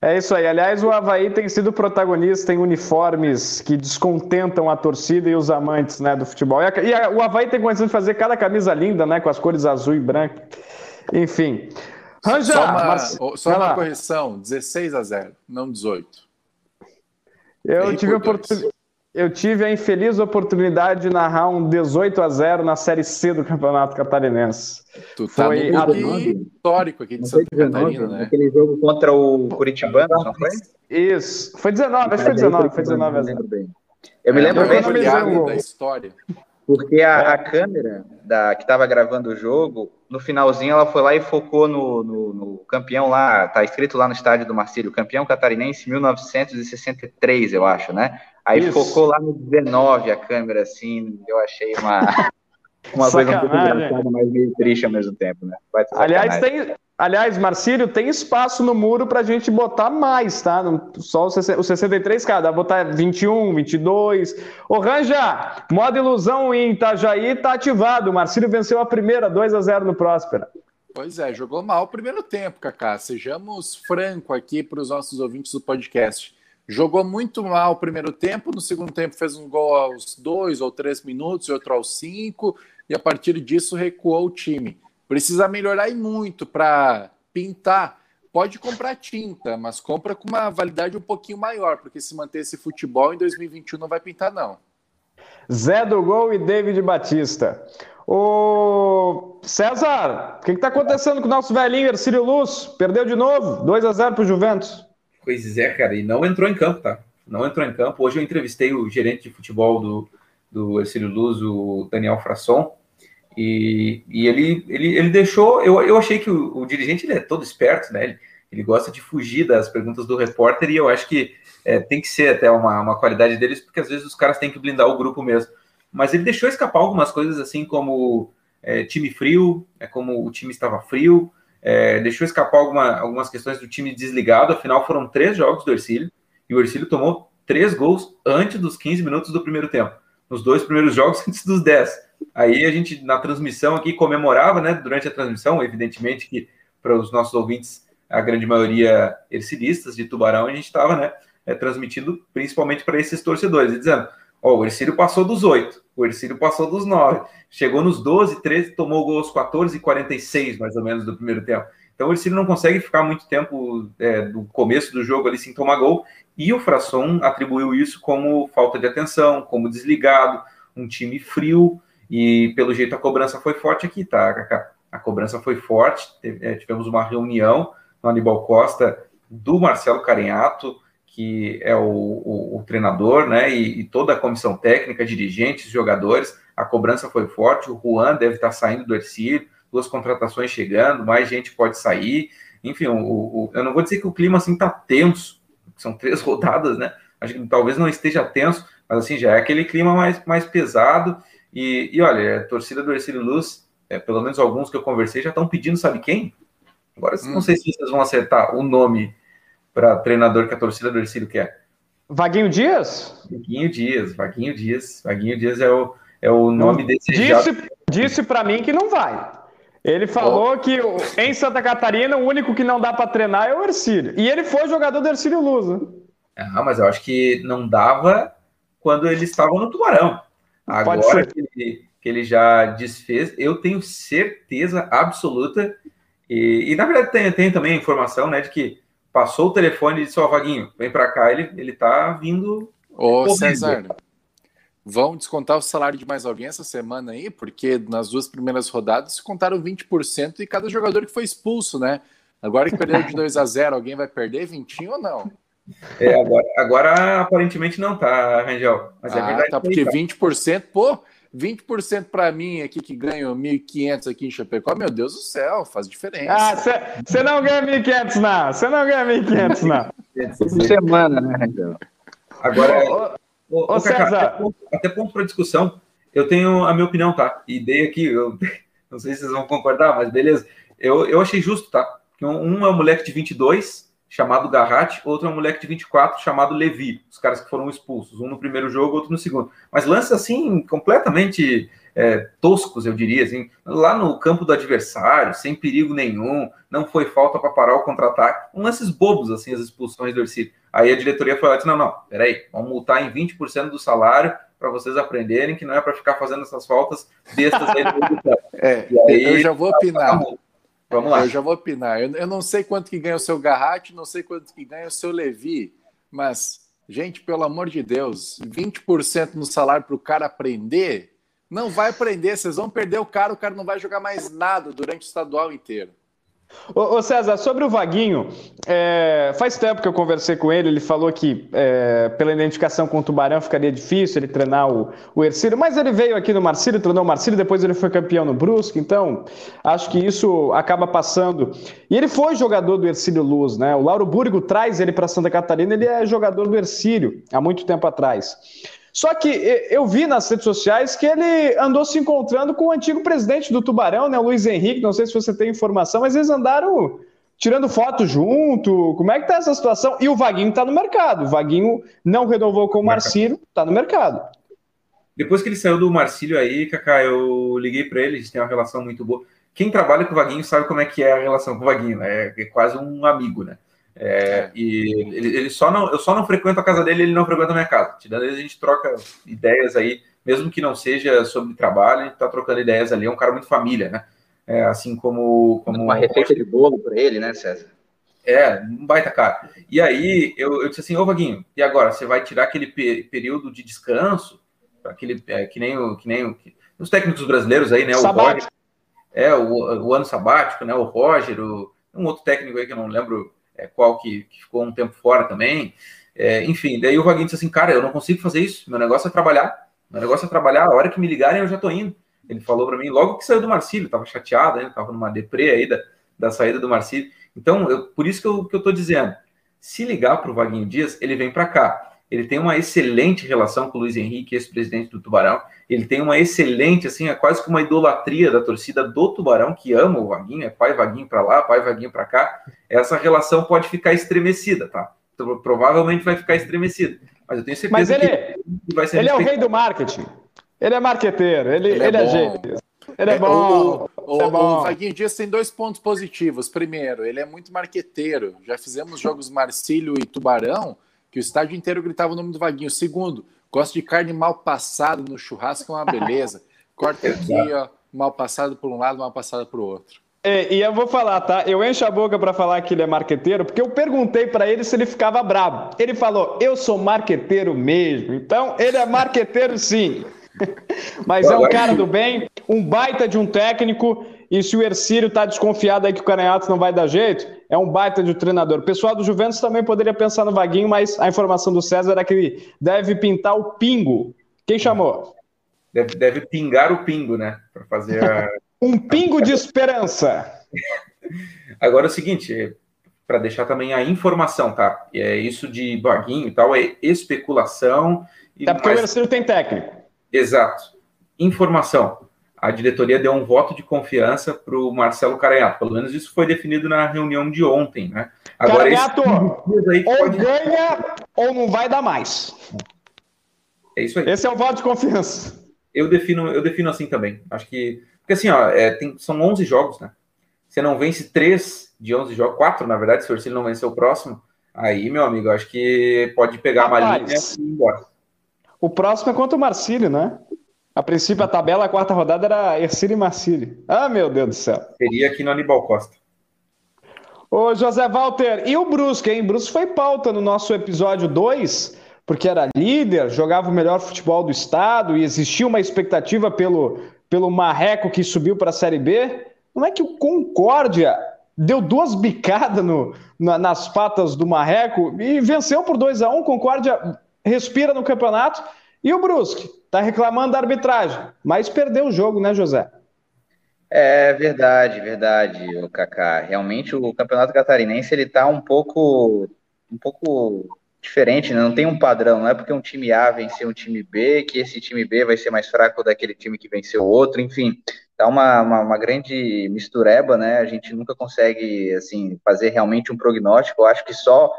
É isso aí. Aliás, o Havaí tem sido protagonista em uniformes que descontentam a torcida e os amantes né, do futebol. E, a, e a, o Havaí tem condição de fazer cada camisa linda, né? Com as cores azul e branco. Enfim. Ranja, só uma, só uma correção: 16 a 0, não 18. Eu tive a oportunidade eu tive a infeliz oportunidade de narrar um 18 a 0 na Série C do Campeonato Catarinense. Tu tá foi no histórico aqui de Santa 19, Catarina, né? Aquele jogo contra o Curitibano, não foi? Isso, foi 19, acho que foi 19, foi 19 a 0. Eu me lembro bem da história. Porque a, a câmera da, que estava gravando o jogo, no finalzinho ela foi lá e focou no, no, no, campeão lá, tá escrito lá no estádio do Marcílio, campeão catarinense 1963, eu acho, né? Aí Isso. focou lá no 19 a câmera, assim, eu achei uma, *laughs* uma coisa um pouco engraçada, mas meio triste ao mesmo tempo, né? Aliás, tem, aliás, Marcílio, tem espaço no muro pra gente botar mais, tá? Só o 63, cara, dá pra botar 21, 22. Ô, Ranja, modo ilusão em Itajaí tá ativado. O Marcílio venceu a primeira, 2 a 0 no Próspera. Pois é, jogou mal o primeiro tempo, Kaká. Sejamos franco aqui para os nossos ouvintes do podcast Jogou muito mal o primeiro tempo, no segundo tempo fez um gol aos dois ou três minutos e outro aos cinco, e a partir disso recuou o time. Precisa melhorar e muito para pintar. Pode comprar tinta, mas compra com uma validade um pouquinho maior, porque se manter esse futebol em 2021 não vai pintar, não. Zé do Gol e David Batista. Ô César, o que está acontecendo com o nosso velhinho Ercílio Luz? Perdeu de novo, 2 a 0 para o Juventus. Pois é, cara, e não entrou em campo, tá? Não entrou em campo. Hoje eu entrevistei o gerente de futebol do, do Ercílio Luz, o Daniel Frasson, e, e ele, ele, ele deixou. Eu, eu achei que o, o dirigente ele é todo esperto, né? Ele, ele gosta de fugir das perguntas do repórter, e eu acho que é, tem que ser até uma, uma qualidade deles, porque às vezes os caras têm que blindar o grupo mesmo. Mas ele deixou escapar algumas coisas assim como é, time frio, é como o time estava frio, é, deixou escapar alguma, algumas questões do time desligado, afinal foram três jogos do Ercílio, e o Ercílio tomou três gols antes dos 15 minutos do primeiro tempo, nos dois primeiros jogos *laughs* antes dos 10. Aí a gente, na transmissão aqui, comemorava, né, durante a transmissão, evidentemente que para os nossos ouvintes, a grande maioria ercilistas de Tubarão, a gente estava, né, é, transmitindo principalmente para esses torcedores, dizendo, ó, o Ercílio passou dos oito, o Ercílio passou dos nove, chegou nos 12, 13, tomou gols 14 e 46, mais ou menos, do primeiro tempo. Então o Ercílio não consegue ficar muito tempo é, do começo do jogo ali sem tomar gol, e o Frasson atribuiu isso como falta de atenção, como desligado, um time frio, e pelo jeito a cobrança foi forte aqui, tá, Cacá? A cobrança foi forte, é, tivemos uma reunião no Aníbal Costa do Marcelo Carinhato, que é o, o, o treinador, né, e, e, toda a comissão técnica, dirigentes, jogadores, a cobrança foi forte, o Juan deve estar saindo do Ercílio, duas contratações chegando, mais gente pode sair, enfim, o, o, eu não vou dizer que o clima assim tá tenso, são três *laughs* rodadas, né, acho que talvez não esteja tenso, mas assim, já é aquele clima mais, mais pesado, e, e olha, a torcida do Ercílio Luz, é, pelo menos alguns que eu conversei, já estão pedindo, sabe quem? Agora, hum. não sei se vocês vão acertar o nome para treinador que a torcida do Ercílio quer. Vaguinho Dias? Vaguinho Dias, Vaguinho Dias. Vaguinho Dias é o, é o nome desse Disse, disse para mim que não vai. Ele falou oh. que em Santa Catarina o único que não dá para treinar é o Ercílio. E ele foi jogador do Ercílio. Né? Ah, mas eu acho que não dava quando ele estava no Tubarão. Agora que ele, que ele, já desfez, eu tenho certeza absoluta, e, e na verdade tem, tem também a informação né, de que passou o telefone e disse, ó, oh, Vaguinho, vem para cá, ele, ele tá vindo... Ô, César, vão descontar o salário de mais alguém essa semana aí? Porque nas duas primeiras rodadas se contaram 20% e cada jogador que foi expulso, né? Agora que perdeu de 2 a 0 alguém vai perder 20 ou não? É, agora, agora aparentemente não tá, Rangel. Mas é ah, é verdade. Tá, porque 20%, pô, 20% para mim aqui que ganho 1.500 aqui em Chapecó, meu Deus do céu, faz diferença. Ah, você não ganha 1.500 não, você não ganha 1.500 não. Por semana, né? Agora, ô, ô, ô, César. Até ponto, até ponto para discussão, eu tenho a minha opinião, tá? E dei aqui, eu *laughs* não sei se vocês vão concordar, mas beleza. Eu, eu achei justo, tá? Que um, um é um moleque de 22 chamado Garratti, outro é um moleque de 24 chamado Levi, os caras que foram expulsos, um no primeiro jogo, outro no segundo. Mas lances assim, completamente é, toscos, eu diria, assim, lá no campo do adversário, sem perigo nenhum, não foi falta para parar o contra-ataque, um lances bobos, assim, as expulsões do Ercílio. Aí a diretoria falou, disse, não, não, peraí, vamos multar em 20% do salário para vocês aprenderem que não é para ficar fazendo essas faltas bestas aí do *laughs* É, aí, eu já vou opinar. Tá Vamos lá. Eu já vou opinar. Eu, eu não sei quanto que ganha o seu Garratti, não sei quanto que ganha o seu Levi, mas, gente, pelo amor de Deus, 20% no salário para o cara aprender, não vai aprender. Vocês vão perder o cara, o cara não vai jogar mais nada durante o estadual inteiro. Ô, César, sobre o Vaguinho, é, faz tempo que eu conversei com ele, ele falou que é, pela identificação com o Tubarão ficaria difícil ele treinar o, o Ercílio, mas ele veio aqui no Marcílio, treinou o Marcílio, depois ele foi campeão no Brusque, então acho que isso acaba passando. E ele foi jogador do Ercílio Luz, né? O Lauro Burgo traz ele para Santa Catarina, ele é jogador do Ercílio, há muito tempo atrás. Só que eu vi nas redes sociais que ele andou se encontrando com o antigo presidente do Tubarão, né, o Luiz Henrique. Não sei se você tem informação, mas eles andaram tirando foto junto. Como é que tá essa situação? E o Vaguinho tá no mercado. O Vaguinho não renovou com o Marcílio, tá no mercado. Depois que ele saiu do Marcílio aí, Kaká, eu liguei para ele, a gente tem uma relação muito boa. Quem trabalha com o Vaguinho sabe como é que é a relação com o Vaguinho, né? É quase um amigo, né? É, e ele, ele, só não, eu só não frequento a casa dele, ele não frequenta a minha casa. Tirando ele, a gente troca ideias aí, mesmo que não seja sobre trabalho, a gente tá trocando ideias ali. É um cara muito família, né? É, assim como, como. Uma receita de bolo para ele, né, César? É, um baita cara. E aí eu, eu disse assim, ô Vaguinho, e agora? Você vai tirar aquele pe período de descanso? Aquele, é, que nem o. Que nem o que, os técnicos brasileiros aí, né? O Roger, é, o, o, ano sabático, né? O Roger, o, um outro técnico aí que eu não lembro é, qual que, que, ficou um tempo fora também. É, enfim, daí o Vaguinho disse assim, cara, eu não consigo fazer isso, meu negócio é trabalhar. Meu negócio é trabalhar, a hora que me ligarem eu já tô indo. Ele falou para mim logo que saiu do Marcílio, tava chateado, né? Tava numa deprê aí da, da saída do Marcílio. Então, eu, por isso que eu, que eu tô dizendo, se ligar para o Vaguinho Dias, ele vem para cá. Ele tem uma excelente relação com o Luiz Henrique, ex-presidente do Tubarão. Ele tem uma excelente, assim, é quase que uma idolatria da torcida do Tubarão, que ama o Vaguinho, é pai Vaguinho para lá, pai Vaguinho para cá. Essa relação pode ficar estremecida, tá? Então, provavelmente vai ficar estremecida. Mas eu tenho certeza Mas ele, que vai ser Ele é o rei do marketing. Ele é marqueteiro, ele, ele, é, ele é jeito. Ele é, é bom. O, o, é bom. o Vaguinho Dias tem dois pontos positivos. Primeiro, ele é muito marqueteiro. Já fizemos jogos Marcílio e Tubarão que o estádio inteiro gritava o nome do Vaguinho. Segundo, gosto de carne mal passada no churrasco, é uma beleza. *laughs* Corta aqui, ó, mal passado por um lado, mal passado por outro. É, e eu vou falar, tá? Eu encho a boca para falar que ele é marqueteiro, porque eu perguntei para ele se ele ficava bravo. Ele falou: "Eu sou marqueteiro mesmo". Então, ele é marqueteiro *laughs* sim. *laughs* Mas é um cara do bem, um baita de um técnico e se o Ercílio está desconfiado aí que o Canhotos não vai dar jeito, é um baita de treinador. O pessoal do Juventus também poderia pensar no Vaguinho, mas a informação do César é que ele deve pintar o pingo. Quem chamou? Deve, deve pingar o pingo, né? Para fazer a... *laughs* um pingo de esperança. Agora é o seguinte, para deixar também a informação, tá? É isso de Vaguinho e tal, é especulação. E é porque mais... o Ercílio tem técnico. Exato. Informação a diretoria deu um voto de confiança para o Marcelo Caranhato. Pelo menos isso foi definido na reunião de ontem, né? Agora, Caranhato, ou pode... ganha ou não vai dar mais. É isso aí. Esse é o voto de confiança. Eu defino, eu defino assim também. Acho que. Porque assim, ó, é, tem, são 11 jogos, né? Você não vence 3 de 11 jogos, 4 na verdade, se o Orsilho não vencer o próximo, aí, meu amigo, acho que pode pegar Rapaz, uma linha e ir embora. O próximo é contra o Marcílio, né? A princípio, a tabela, a quarta rodada era Ercílio e Marcílio. Ah, meu Deus do céu. Seria aqui no Aníbal Costa. Ô, José Walter, e o Brusque, hein? Brusque foi pauta no nosso episódio 2, porque era líder, jogava o melhor futebol do estado e existia uma expectativa pelo, pelo Marreco que subiu para a Série B. Não é que o Concórdia deu duas bicadas no, na, nas patas do Marreco e venceu por 2 a 1 um. Concórdia respira no campeonato. E o Brusque? Está reclamando da arbitragem, mas perdeu o jogo, né, José? É verdade, verdade, o Kaká. Realmente o Campeonato Catarinense ele tá um pouco um pouco diferente, né? não tem um padrão, não é porque um time A venceu um time B que esse time B vai ser mais fraco daquele time que venceu o outro, enfim, tá uma, uma, uma, grande mistureba, né? A gente nunca consegue assim fazer realmente um prognóstico. Eu acho que só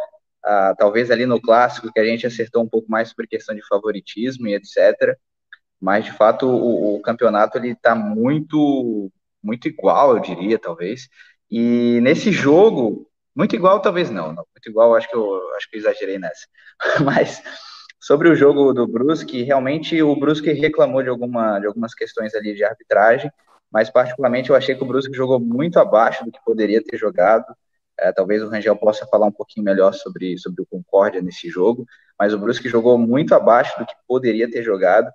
ah, talvez ali no clássico, que a gente acertou um pouco mais sobre questão de favoritismo e etc. Mas, de fato, o, o campeonato ele está muito, muito igual, eu diria, talvez. E nesse jogo, muito igual, talvez não. não muito igual, acho que eu acho que eu exagerei nessa. *laughs* Mas sobre o jogo do Brusque, realmente o Brusque reclamou de, alguma, de algumas questões ali de arbitragem, mas particularmente eu achei que o Brusque jogou muito abaixo do que poderia ter jogado. É, talvez o Rangel possa falar um pouquinho melhor sobre, sobre o Concórdia nesse jogo, mas o Brusque jogou muito abaixo do que poderia ter jogado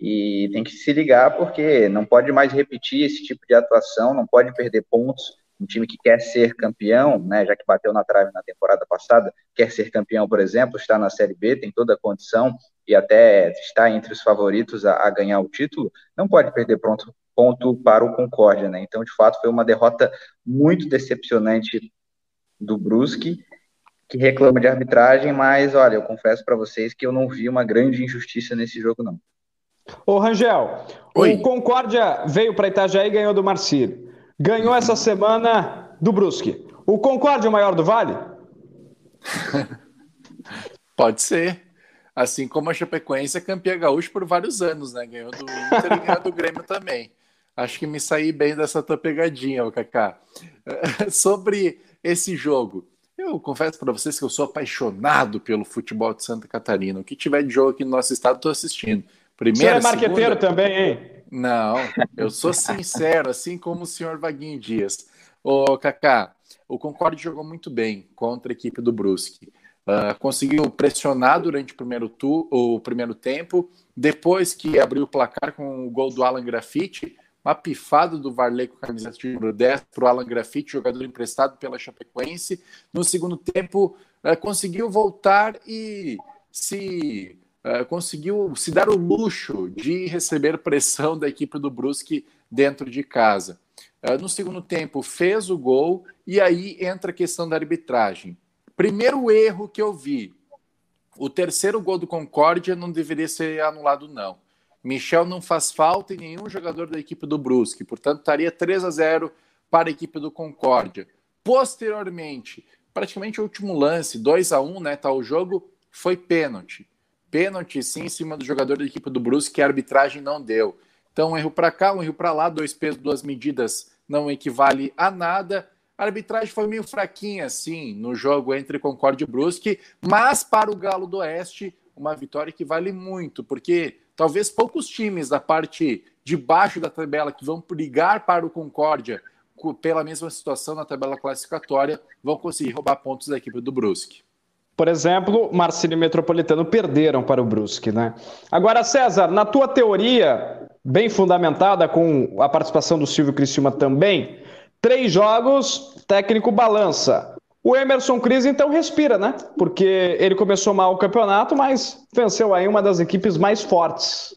e tem que se ligar porque não pode mais repetir esse tipo de atuação, não pode perder pontos. Um time que quer ser campeão, né, já que bateu na trave na temporada passada, quer ser campeão, por exemplo, está na Série B, tem toda a condição e até está entre os favoritos a, a ganhar o título, não pode perder ponto, ponto para o Concórdia, né? Então, de fato, foi uma derrota muito decepcionante do Brusque, que reclama de arbitragem, mas olha, eu confesso para vocês que eu não vi uma grande injustiça nesse jogo, não. Ô Rangel, Oi. o Concórdia veio para Itajaí e ganhou do Marcílio. Ganhou essa semana do Brusque. O Concórdia é o maior do Vale? *laughs* Pode ser. Assim como a Chapecoense é campeã gaúcha por vários anos, né? Ganhou do Inter e ganhou do Grêmio também. Acho que me saí bem dessa tua pegadinha, Kaká. *laughs* Sobre esse jogo. Eu confesso para vocês que eu sou apaixonado pelo futebol de Santa Catarina. O que tiver de jogo aqui no nosso estado, estou assistindo. Primeiro, Você é marqueteiro segunda... também, hein? Não, eu sou sincero, assim como o senhor Vaguinho Dias. Ô, Kaká, o Concorde jogou muito bem contra a equipe do Brusque. Uh, conseguiu pressionar durante o primeiro, tu, o primeiro tempo. Depois que abriu o placar com o gol do Alan Graffiti, uma pifada do Varley com a camiseta de número 10 para o Alan Graffiti, jogador emprestado pela Chapecoense. No segundo tempo, uh, conseguiu voltar e se uh, conseguiu se dar o luxo de receber pressão da equipe do Brusque dentro de casa. Uh, no segundo tempo, fez o gol e aí entra a questão da arbitragem. Primeiro erro que eu vi: o terceiro gol do Concórdia não deveria ser anulado, não. Michel não faz falta em nenhum jogador da equipe do Brusque, portanto, estaria 3 a 0 para a equipe do Concórdia. Posteriormente, praticamente o último lance, 2 a 1 né? Tá jogo, foi pênalti. Pênalti, sim, em cima do jogador da equipe do Brusque, que a arbitragem não deu. Então, um erro para cá, um erro para lá, dois pesos, duas medidas não equivale a nada. A arbitragem foi meio fraquinha, sim, no jogo entre Concorde e Brusque, mas para o Galo do Oeste, uma vitória que vale muito, porque talvez poucos times da parte de baixo da tabela que vão brigar para o Concórdia pela mesma situação na tabela classificatória vão conseguir roubar pontos da equipe do Brusque. Por exemplo, Marcílio e Metropolitano perderam para o Brusque, né? Agora, César, na tua teoria, bem fundamentada com a participação do Silvio Criciúma também, Três jogos, técnico balança. O Emerson Cris então respira, né? Porque ele começou mal o campeonato, mas venceu aí uma das equipes mais fortes.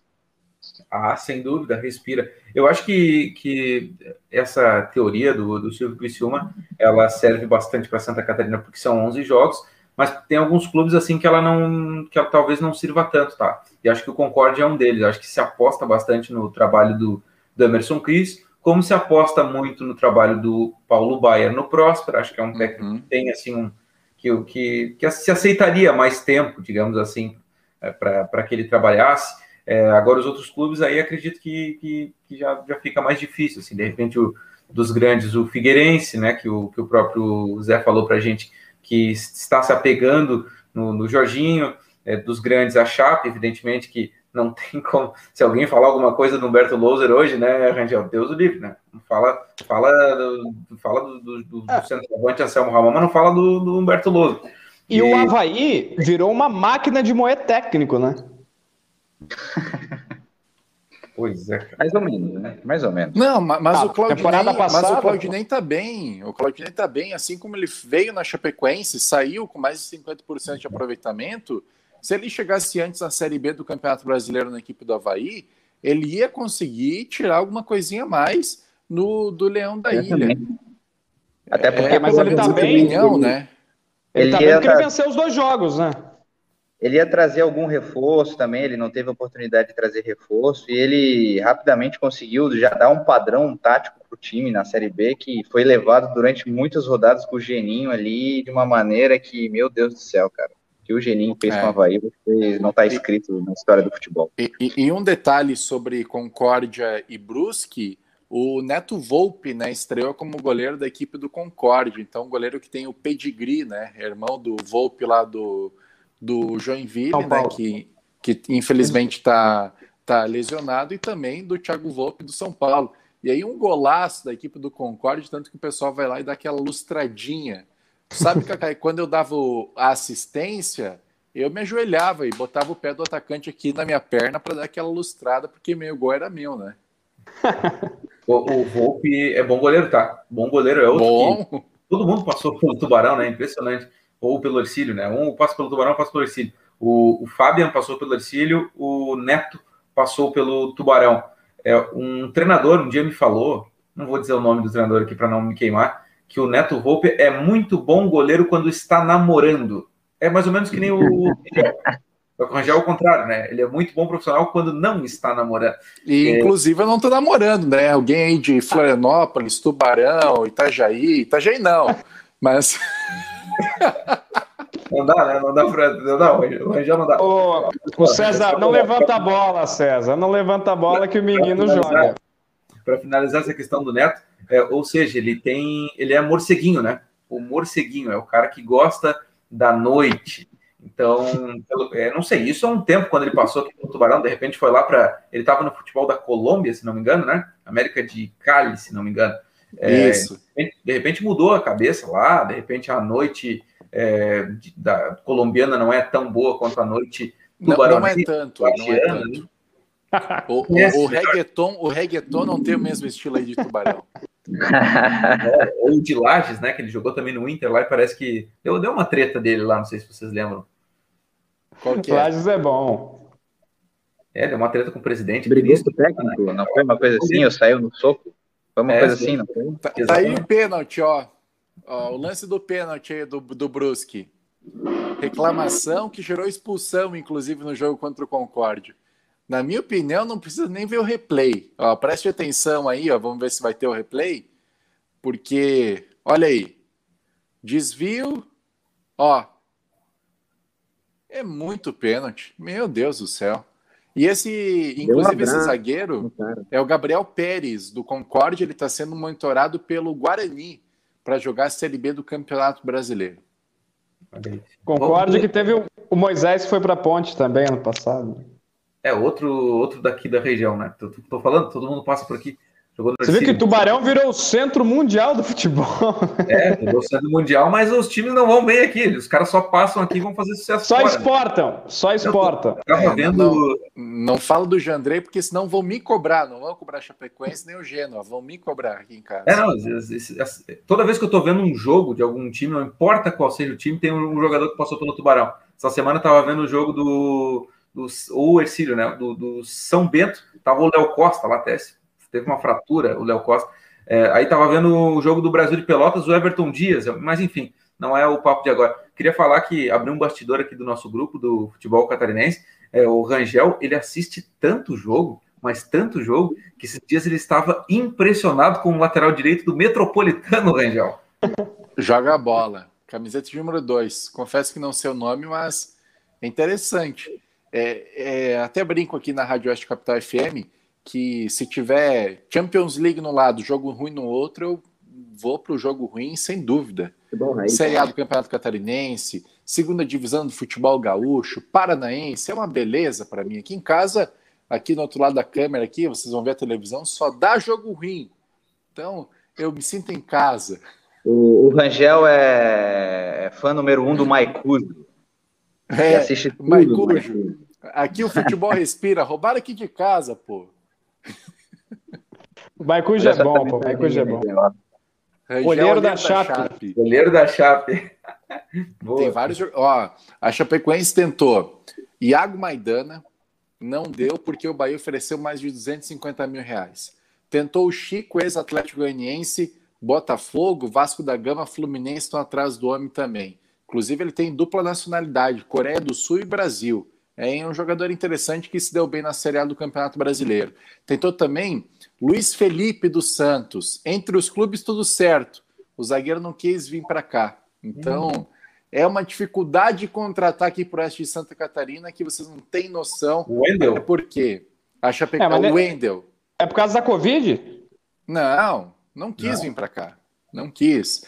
Ah, sem dúvida, respira. Eu acho que, que essa teoria do, do Silvio Criciúma, ela serve bastante para Santa Catarina, porque são 11 jogos, mas tem alguns clubes assim que ela não, que ela talvez não sirva tanto, tá? E acho que o Concorde é um deles. Acho que se aposta bastante no trabalho do, do Emerson Cris como se aposta muito no trabalho do Paulo Baier no Próspero, acho que é um técnico uhum. que tem assim um que, que, que se aceitaria mais tempo, digamos assim, é, para que ele trabalhasse. É, agora os outros clubes aí acredito que, que, que, já, já fica mais difícil, assim, de repente o, dos grandes, o Figueirense, né, que o, que o próprio Zé falou para a gente, que está se apegando no, no Jorginho, é, dos grandes a Chape, evidentemente que não tem como. Se alguém falar alguma coisa do Humberto Louser hoje, né, Rangel? Deus o livre, né? Fala, fala, do, fala do, do, do, é. do centroavante Anselmo Ramon, mas não fala do, do Humberto Louser. E, e, o Havaí virou uma máquina de moer técnico, né? *laughs* Pois é. Mais ou menos, né? Mais ou menos. Não, mas, ah, o Claudinei, passada, mas o Claudinei tá bem. O Claudinei tá bem, assim como ele veio na Chapecoense, saiu com mais de 50% de aproveitamento. Se ele chegasse antes na Série B do Campeonato Brasileiro na equipe do Havaí, ele ia conseguir tirar alguma coisinha a mais no do Leão da Ilha. Também. Até porque, é, mas ele tá bem, né? Ele, ele tá bem porque ele venceu os dois jogos, né? Ele ia trazer algum reforço também, ele não teve oportunidade de trazer reforço, e ele rapidamente conseguiu já dar um padrão tático para o time na Série B, que foi levado durante muitas rodadas com o Geninho ali, de uma maneira que, meu Deus do céu, cara que o Geninho fez é. com o Havaí não está escrito na história do futebol. E, e, e, um detalhe sobre Concórdia e Brusque, o Neto Volpe, né, estreou como goleiro da equipe do Concórdia, então um goleiro que tem o pedigree, né, irmão do Volpe lá do, do Joinville, né, que, que infelizmente está tá lesionado, e também do Thiago Volpe do São Paulo. E aí um golaço da equipe do Concórdia, tanto que o pessoal vai lá e dá aquela lustradinha Sabe, Cacai, quando eu dava a assistência, eu me ajoelhava e botava o pé do atacante aqui na minha perna para dar aquela lustrada, porque meio gol era meu, né? *laughs* o, o Volpe é bom goleiro, tá? Bom goleiro é outro bom. Todo mundo passou pelo Tubarão, né? Impressionante. Ou pelo Ercílio, né? Um passa pelo Tubarão, passa pelo Ercílio. O, o Fabian passou pelo Ercílio, o Neto passou pelo Tubarão. É, um treinador um dia me falou, não vou dizer o nome do treinador aqui para não me queimar, que o Neto Volpe é muito bom goleiro quando está namorando. É mais ou menos que nem o. O Rangel é o contrário, né? Ele é muito bom profissional quando não está namorando. E, é... inclusive, eu não estou namorando, né? Alguém aí de Florianópolis, Tubarão, Itajaí. Itajaí não, *laughs* mas. *laughs* Não dá, né? Não dá pra. Não dá, o Rangel não dá. Ô, o César, não levanta a bola, César. Não levanta a bola que o menino joga. Para finalizar essa questão do Neto, é, ou seja, ele tem, ele é morceguinho, né? o morceguinho, é o cara que gosta da noite. Então, pelo, é, não sei, isso há um tempo, quando ele passou aqui no Tubarão, de repente foi lá para. Ele estava no futebol da Colômbia, se não me engano, né? América de Cali, se não me engano. É, isso. De repente, mudou a cabeça lá, de repente a noite é, de, da colombiana não é tão boa quanto a noite tubarão. Não, não é tanto, não é tanto. O, o, o, reggaeton, o reggaeton não tem o mesmo estilo aí de tubarão. É, ou de Lages, né? Que ele jogou também no Inter lá e parece que deu, deu uma treta dele lá, não sei se vocês lembram. Qual que é? Lages é bom. É, deu uma treta com o presidente. Brigou com o técnico, não foi uma coisa assim, ou saiu no soco? Foi uma é, coisa assim, não foi? Tá, tá aí o pênalti, ó. ó. O lance do pênalti aí do, do Brusque. Reclamação que gerou expulsão, inclusive, no jogo contra o Concórdia. Na minha opinião, não precisa nem ver o replay. Ó, preste atenção aí, ó, vamos ver se vai ter o replay. Porque, olha aí, desvio, ó, é muito pênalti. Meu Deus do céu. E esse, inclusive, esse zagueiro é o Gabriel Pérez, do Concorde. Ele está sendo monitorado pelo Guarani para jogar a Série B do Campeonato Brasileiro. Concorde que teve o Moisés que foi para a Ponte também ano passado. É, outro, outro daqui da região, né? Tô, tô falando, todo mundo passa por aqui. Você viu que Tubarão virou o centro mundial do futebol. *laughs* É, virou o centro mundial, mas os times não vão bem aqui. Os caras só passam aqui e vão fazer sucesso. Só fora, exportam, né? só exportam. É, vendo... não, não falo do Jandrei, porque senão vão me cobrar. Não vão cobrar Chapecoense nem o Genoa. Vão me cobrar aqui em casa. É, não, toda vez que eu tô vendo um jogo de algum time, não importa qual seja o time, tem um jogador que passou pelo Tubarão. Essa semana eu tava vendo o jogo do do, o Ercílio, né? Do, do São Bento, tava o Léo Costa lá até, teve uma fratura, o Léo Costa. É, aí tava vendo o jogo do Brasil de Pelotas, o Everton Dias, mas enfim, não é o papo de agora. Queria falar que abriu um bastidor aqui do nosso grupo do futebol catarinense. É, o Rangel, ele assiste tanto jogo, mas tanto jogo, que esses dias ele estava impressionado com o lateral direito do Metropolitano, Rangel. Joga a bola. Camiseta de número 2. Confesso que não sei o nome, mas é interessante. É, é, até brinco aqui na Rádio Oeste Capital FM que se tiver Champions League no lado, jogo ruim no outro, eu vou para o jogo ruim sem dúvida. Bom, Série A do Campeonato Catarinense, segunda divisão do futebol gaúcho, paranaense, é uma beleza para mim. Aqui em casa, aqui no outro lado da câmera, aqui, vocês vão ver a televisão, só dá jogo ruim. Então, eu me sinto em casa. O, o Rangel é, é fã número um do Maicujo. É, assiste tudo, Maicujo. Aqui o futebol respira. Roubaram aqui de casa, pô. O Maicujo é bom, pô. O Maicujo é bom. Olheiro da, da Chape. Olheiro da Chape. Tem vários. Ó, a Chapecoense tentou. Iago Maidana não deu porque o Bahia ofereceu mais de 250 mil reais. Tentou o Chico, ex-Atlético Goianiense, Botafogo, Vasco da Gama, Fluminense estão atrás do homem também. Inclusive, ele tem dupla nacionalidade, Coreia do Sul e Brasil. É um jogador interessante que se deu bem na Série A do Campeonato Brasileiro. Tentou também Luiz Felipe dos Santos. Entre os clubes, tudo certo. O zagueiro não quis vir para cá. Então, hum. é uma dificuldade de contratar aqui para o Oeste de Santa Catarina que vocês não têm noção. O Wendel? É por quê? A Chapecoense, é, o é- Wendel. É por causa da Covid? Não, não quis não. vir para cá. Não quis.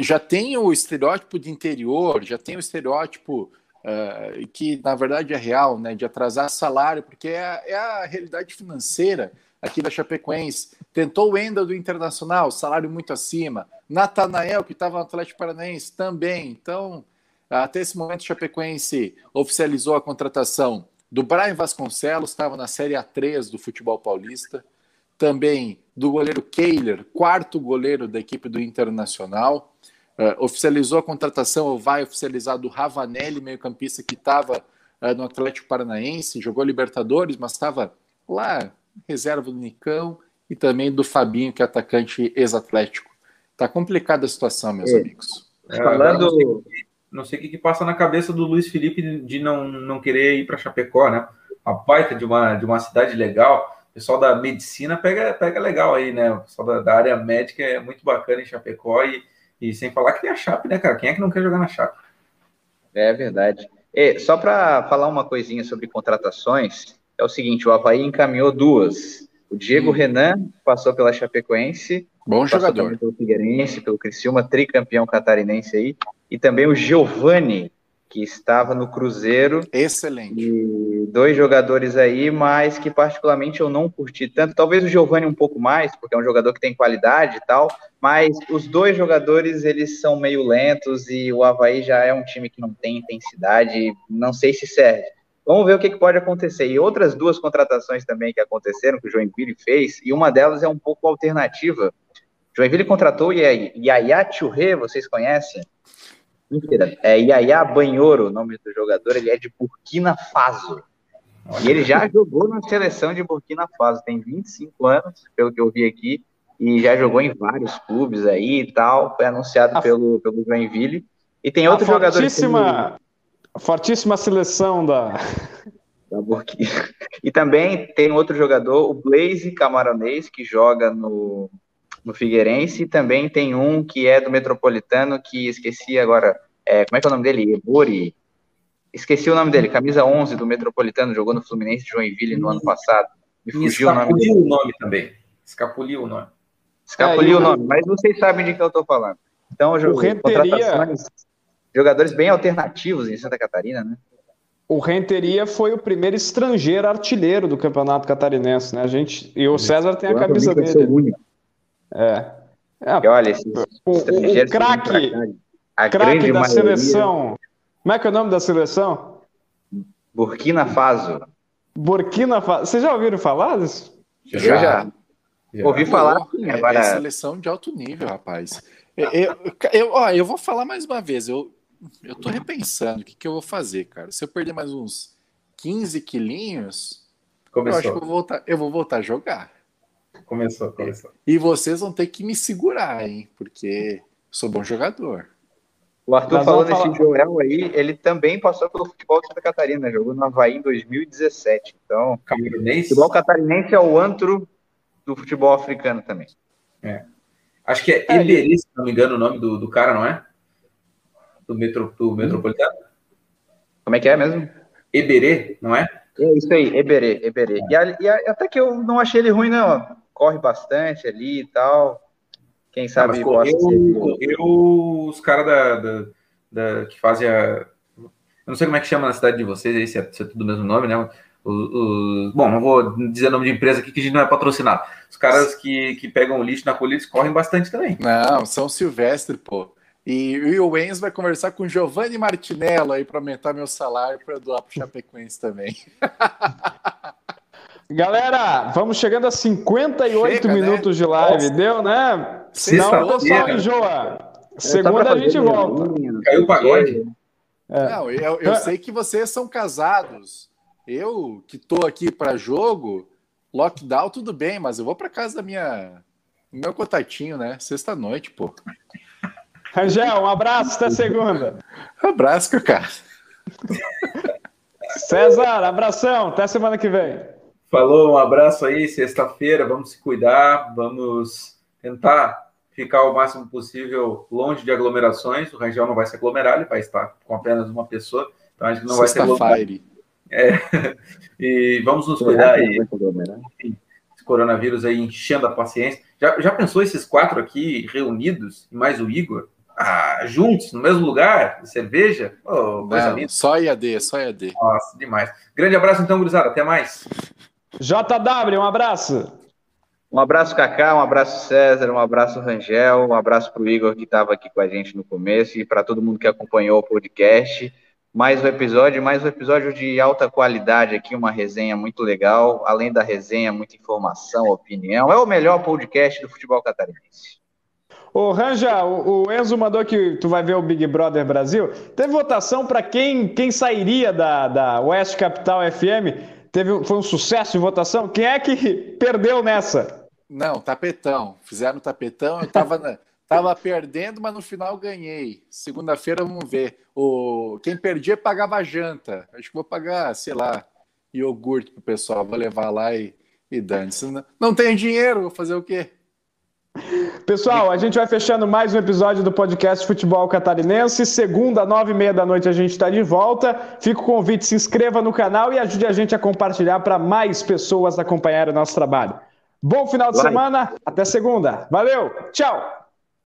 Já tem o estereótipo de interior, já tem o estereótipo uh, que, na verdade, é real, né, de atrasar salário, porque é a, é a realidade financeira aqui da Chapecoense. Tentou o Enda do Internacional, salário muito acima. Natanael, que estava no Atlético Paranaense, também. Então, até esse momento, Chapecoense oficializou a contratação do Brian Vasconcelos, estava na Série A3 do futebol paulista também do goleiro Kehler, quarto goleiro da equipe do Internacional. Uh, oficializou a contratação, ou vai oficializar, do Ravanelli, meio-campista que estava uh, no Atlético Paranaense, jogou Libertadores, mas estava lá, reserva do Nicão, e também do Fabinho, que é atacante ex-atlético. Tá complicada a situação, meus é. amigos. É, Falando. Não sei o que, que, passa na cabeça do Luiz Felipe de não, não querer ir para Chapecó, né? A baita de uma, de uma cidade legal pessoal da medicina pega, pega legal aí, né? O pessoal da, da área médica é muito bacana em Chapecó e, e sem falar que tem a Chape, né, cara? Quem é que não quer jogar na Chape? É verdade. E, só para falar uma coisinha sobre contratações, é o seguinte: o Havaí encaminhou duas. O Diego hum. Renan passou pela Chapecoense. Bom jogador. Pelo Figueirense, pelo Criciúma, tricampeão catarinense aí. E também o Giovani, que estava no Cruzeiro. Excelente. E dois jogadores aí, mas que particularmente eu não curti tanto. Talvez o Giovani um pouco mais, porque é um jogador que tem qualidade e tal. Mas os dois jogadores, eles são meio lentos e o Havaí já é um time que não tem intensidade. Não sei se serve. Vamos ver o que, que, pode acontecer. E outras duas contratações também que aconteceram, que o Joinville fez, e uma delas é um pouco alternativa. Joinville contratou o Yaya Churre, vocês conhecem? Mentira, é Yaya Banhoro, o nome do jogador, ele é de Burkina Faso. E ele já jogou na seleção de Burkina Faso, tem 25 anos, pelo que eu vi aqui, e já jogou em vários clubes aí e tal, foi anunciado a... pelo, pelo Joinville. E tem outro jogador... Fortíssima fortíssima seleção da. *laughs* da Burkina. *laughs* E também tem outro jogador, o Blaze Camaronês, que joga no, no Figueirense, e também tem um que é do Metropolitano, que esqueci agora. É, como é que é o nome dele? Ebori. Esqueci o nome dele, camisa 11 do Metropolitano, jogou no Fluminense de Joinville no ano passado. Me fugiu o nome dele. o nome também. Escapuliu o nome. Escapuliu é, o nome, mas vocês sabem de que eu estou falando. Então, o Renteria jogadores bem alternativos em Santa Catarina, né? O Renteria foi o primeiro estrangeiro artilheiro do Campeonato Catarinense, né? A gente e o César tem a camisa dele. É. é. E olha, esses o, o craque, craque da maioria... seleção. Como é que é o nome da seleção? Burkina Faso. Burkina Faso. Vocês já ouviram falar disso? Já. Eu já. já. Ouvi falar. É, agora... é seleção de alto nível, rapaz. Eu, eu, eu, ó, eu vou falar mais uma vez. Eu, eu tô repensando o que, que eu vou fazer, cara. Se eu perder mais uns 15 quilinhos, Começou. eu acho que eu vou, voltar, eu vou voltar a jogar. Começou, começou. E vocês vão ter que me segurar, hein? Porque sou bom jogador. O Arthur falando falar... esse Joel aí, ele também passou pelo futebol de Santa Catarina, jogou no Havaí em 2017. Então, o futebol catarinense é o antro do futebol africano também. É. Acho que é, é Eberê, se não me engano, o nome do, do cara, não é? do, metro, do Metropolitano? Como é que é mesmo? Eberê, não é? É isso aí, Eberê, Eberê. E, a, e a, até que eu não achei ele ruim, não. Corre bastante ali e tal. Quem sabe ah, correu, correu os caras da, da, da, que fazem a. Eu não sei como é que chama na cidade de vocês aí, se é, se é tudo o mesmo nome, né? Os, bom, não vou dizer nome de empresa aqui que a gente não é patrocinado. Os caras que, que pegam o lixo na colheita correm bastante também. Não, São Silvestre, pô. E, o Enzo vai conversar com o Giovanni Martinello aí para aumentar meu salário para doar para o Chapecoense também. *laughs* Galera, vamos chegando a 58 Chega, né? minutos né? de live. Nossa. Deu, né? Não, o pessoal enjoa. Segunda a gente volta. Caiu o pagode. É. Não, eu, eu sei que vocês são casados. Eu que tô aqui para jogo, lockdown, tudo bem, mas eu vou para casa da minha. Meu contatinho, né? Sexta-noite, pô. Rangel, um abraço, até segunda. Um abraço, cara. César, abração, até semana que vem. Falou, um abraço aí, sexta-feira, vamos se cuidar, vamos tentar ficar o máximo possível longe de aglomerações. O Rangel não vai se aglomerar, ele vai estar com apenas uma pessoa, então a gente não *laughs* vai se aglomerar. É, e vamos nos cuidar aí. Esse coronavírus aí enchendo a paciência. Já, já pensou esses quatro aqui reunidos, e mais o Igor? ah, juntos, no mesmo lugar, cerveja. Oh, coisa Não, Só IAD, só IAD. Nossa, demais. Grande abraço então, gurizada. Até mais. JW, um abraço. Um abraço, Cacá, um abraço, César, um abraço, Rangel, um abraço para o Igor, que estava aqui com a gente no começo, e para todo mundo que acompanhou o podcast. Mais um episódio, mais um episódio de alta qualidade aqui, uma resenha muito legal. Além da resenha, muita informação, opinião. É o melhor podcast do futebol catarinense. Ô, Ranja, o, Enzo mandou que tu vai ver o Big Brother Brasil. Teve votação para quem, quem sairia da, da West Capital FM? Teve, foi um sucesso de votação? Quem é que perdeu nessa? Não, tapetão. Fizeram tapetão, eu tava, tava perdendo, mas no final ganhei. Segunda-feira vamos ver. O, quem perdia pagava janta. Acho que vou pagar, sei lá, iogurte pro pessoal. Vou levar lá e, e dane Não, não tenho dinheiro, vou fazer o quê? Pessoal, a gente vai fechando mais um episódio do podcast Futebol Catarinense. Segunda, nove e meia da noite, a gente está de volta. Fica o convite, se inscreva no canal e ajude a gente a compartilhar para mais pessoas acompanharem o nosso trabalho. Bom final de Vai. semana, até segunda. Valeu, tchau!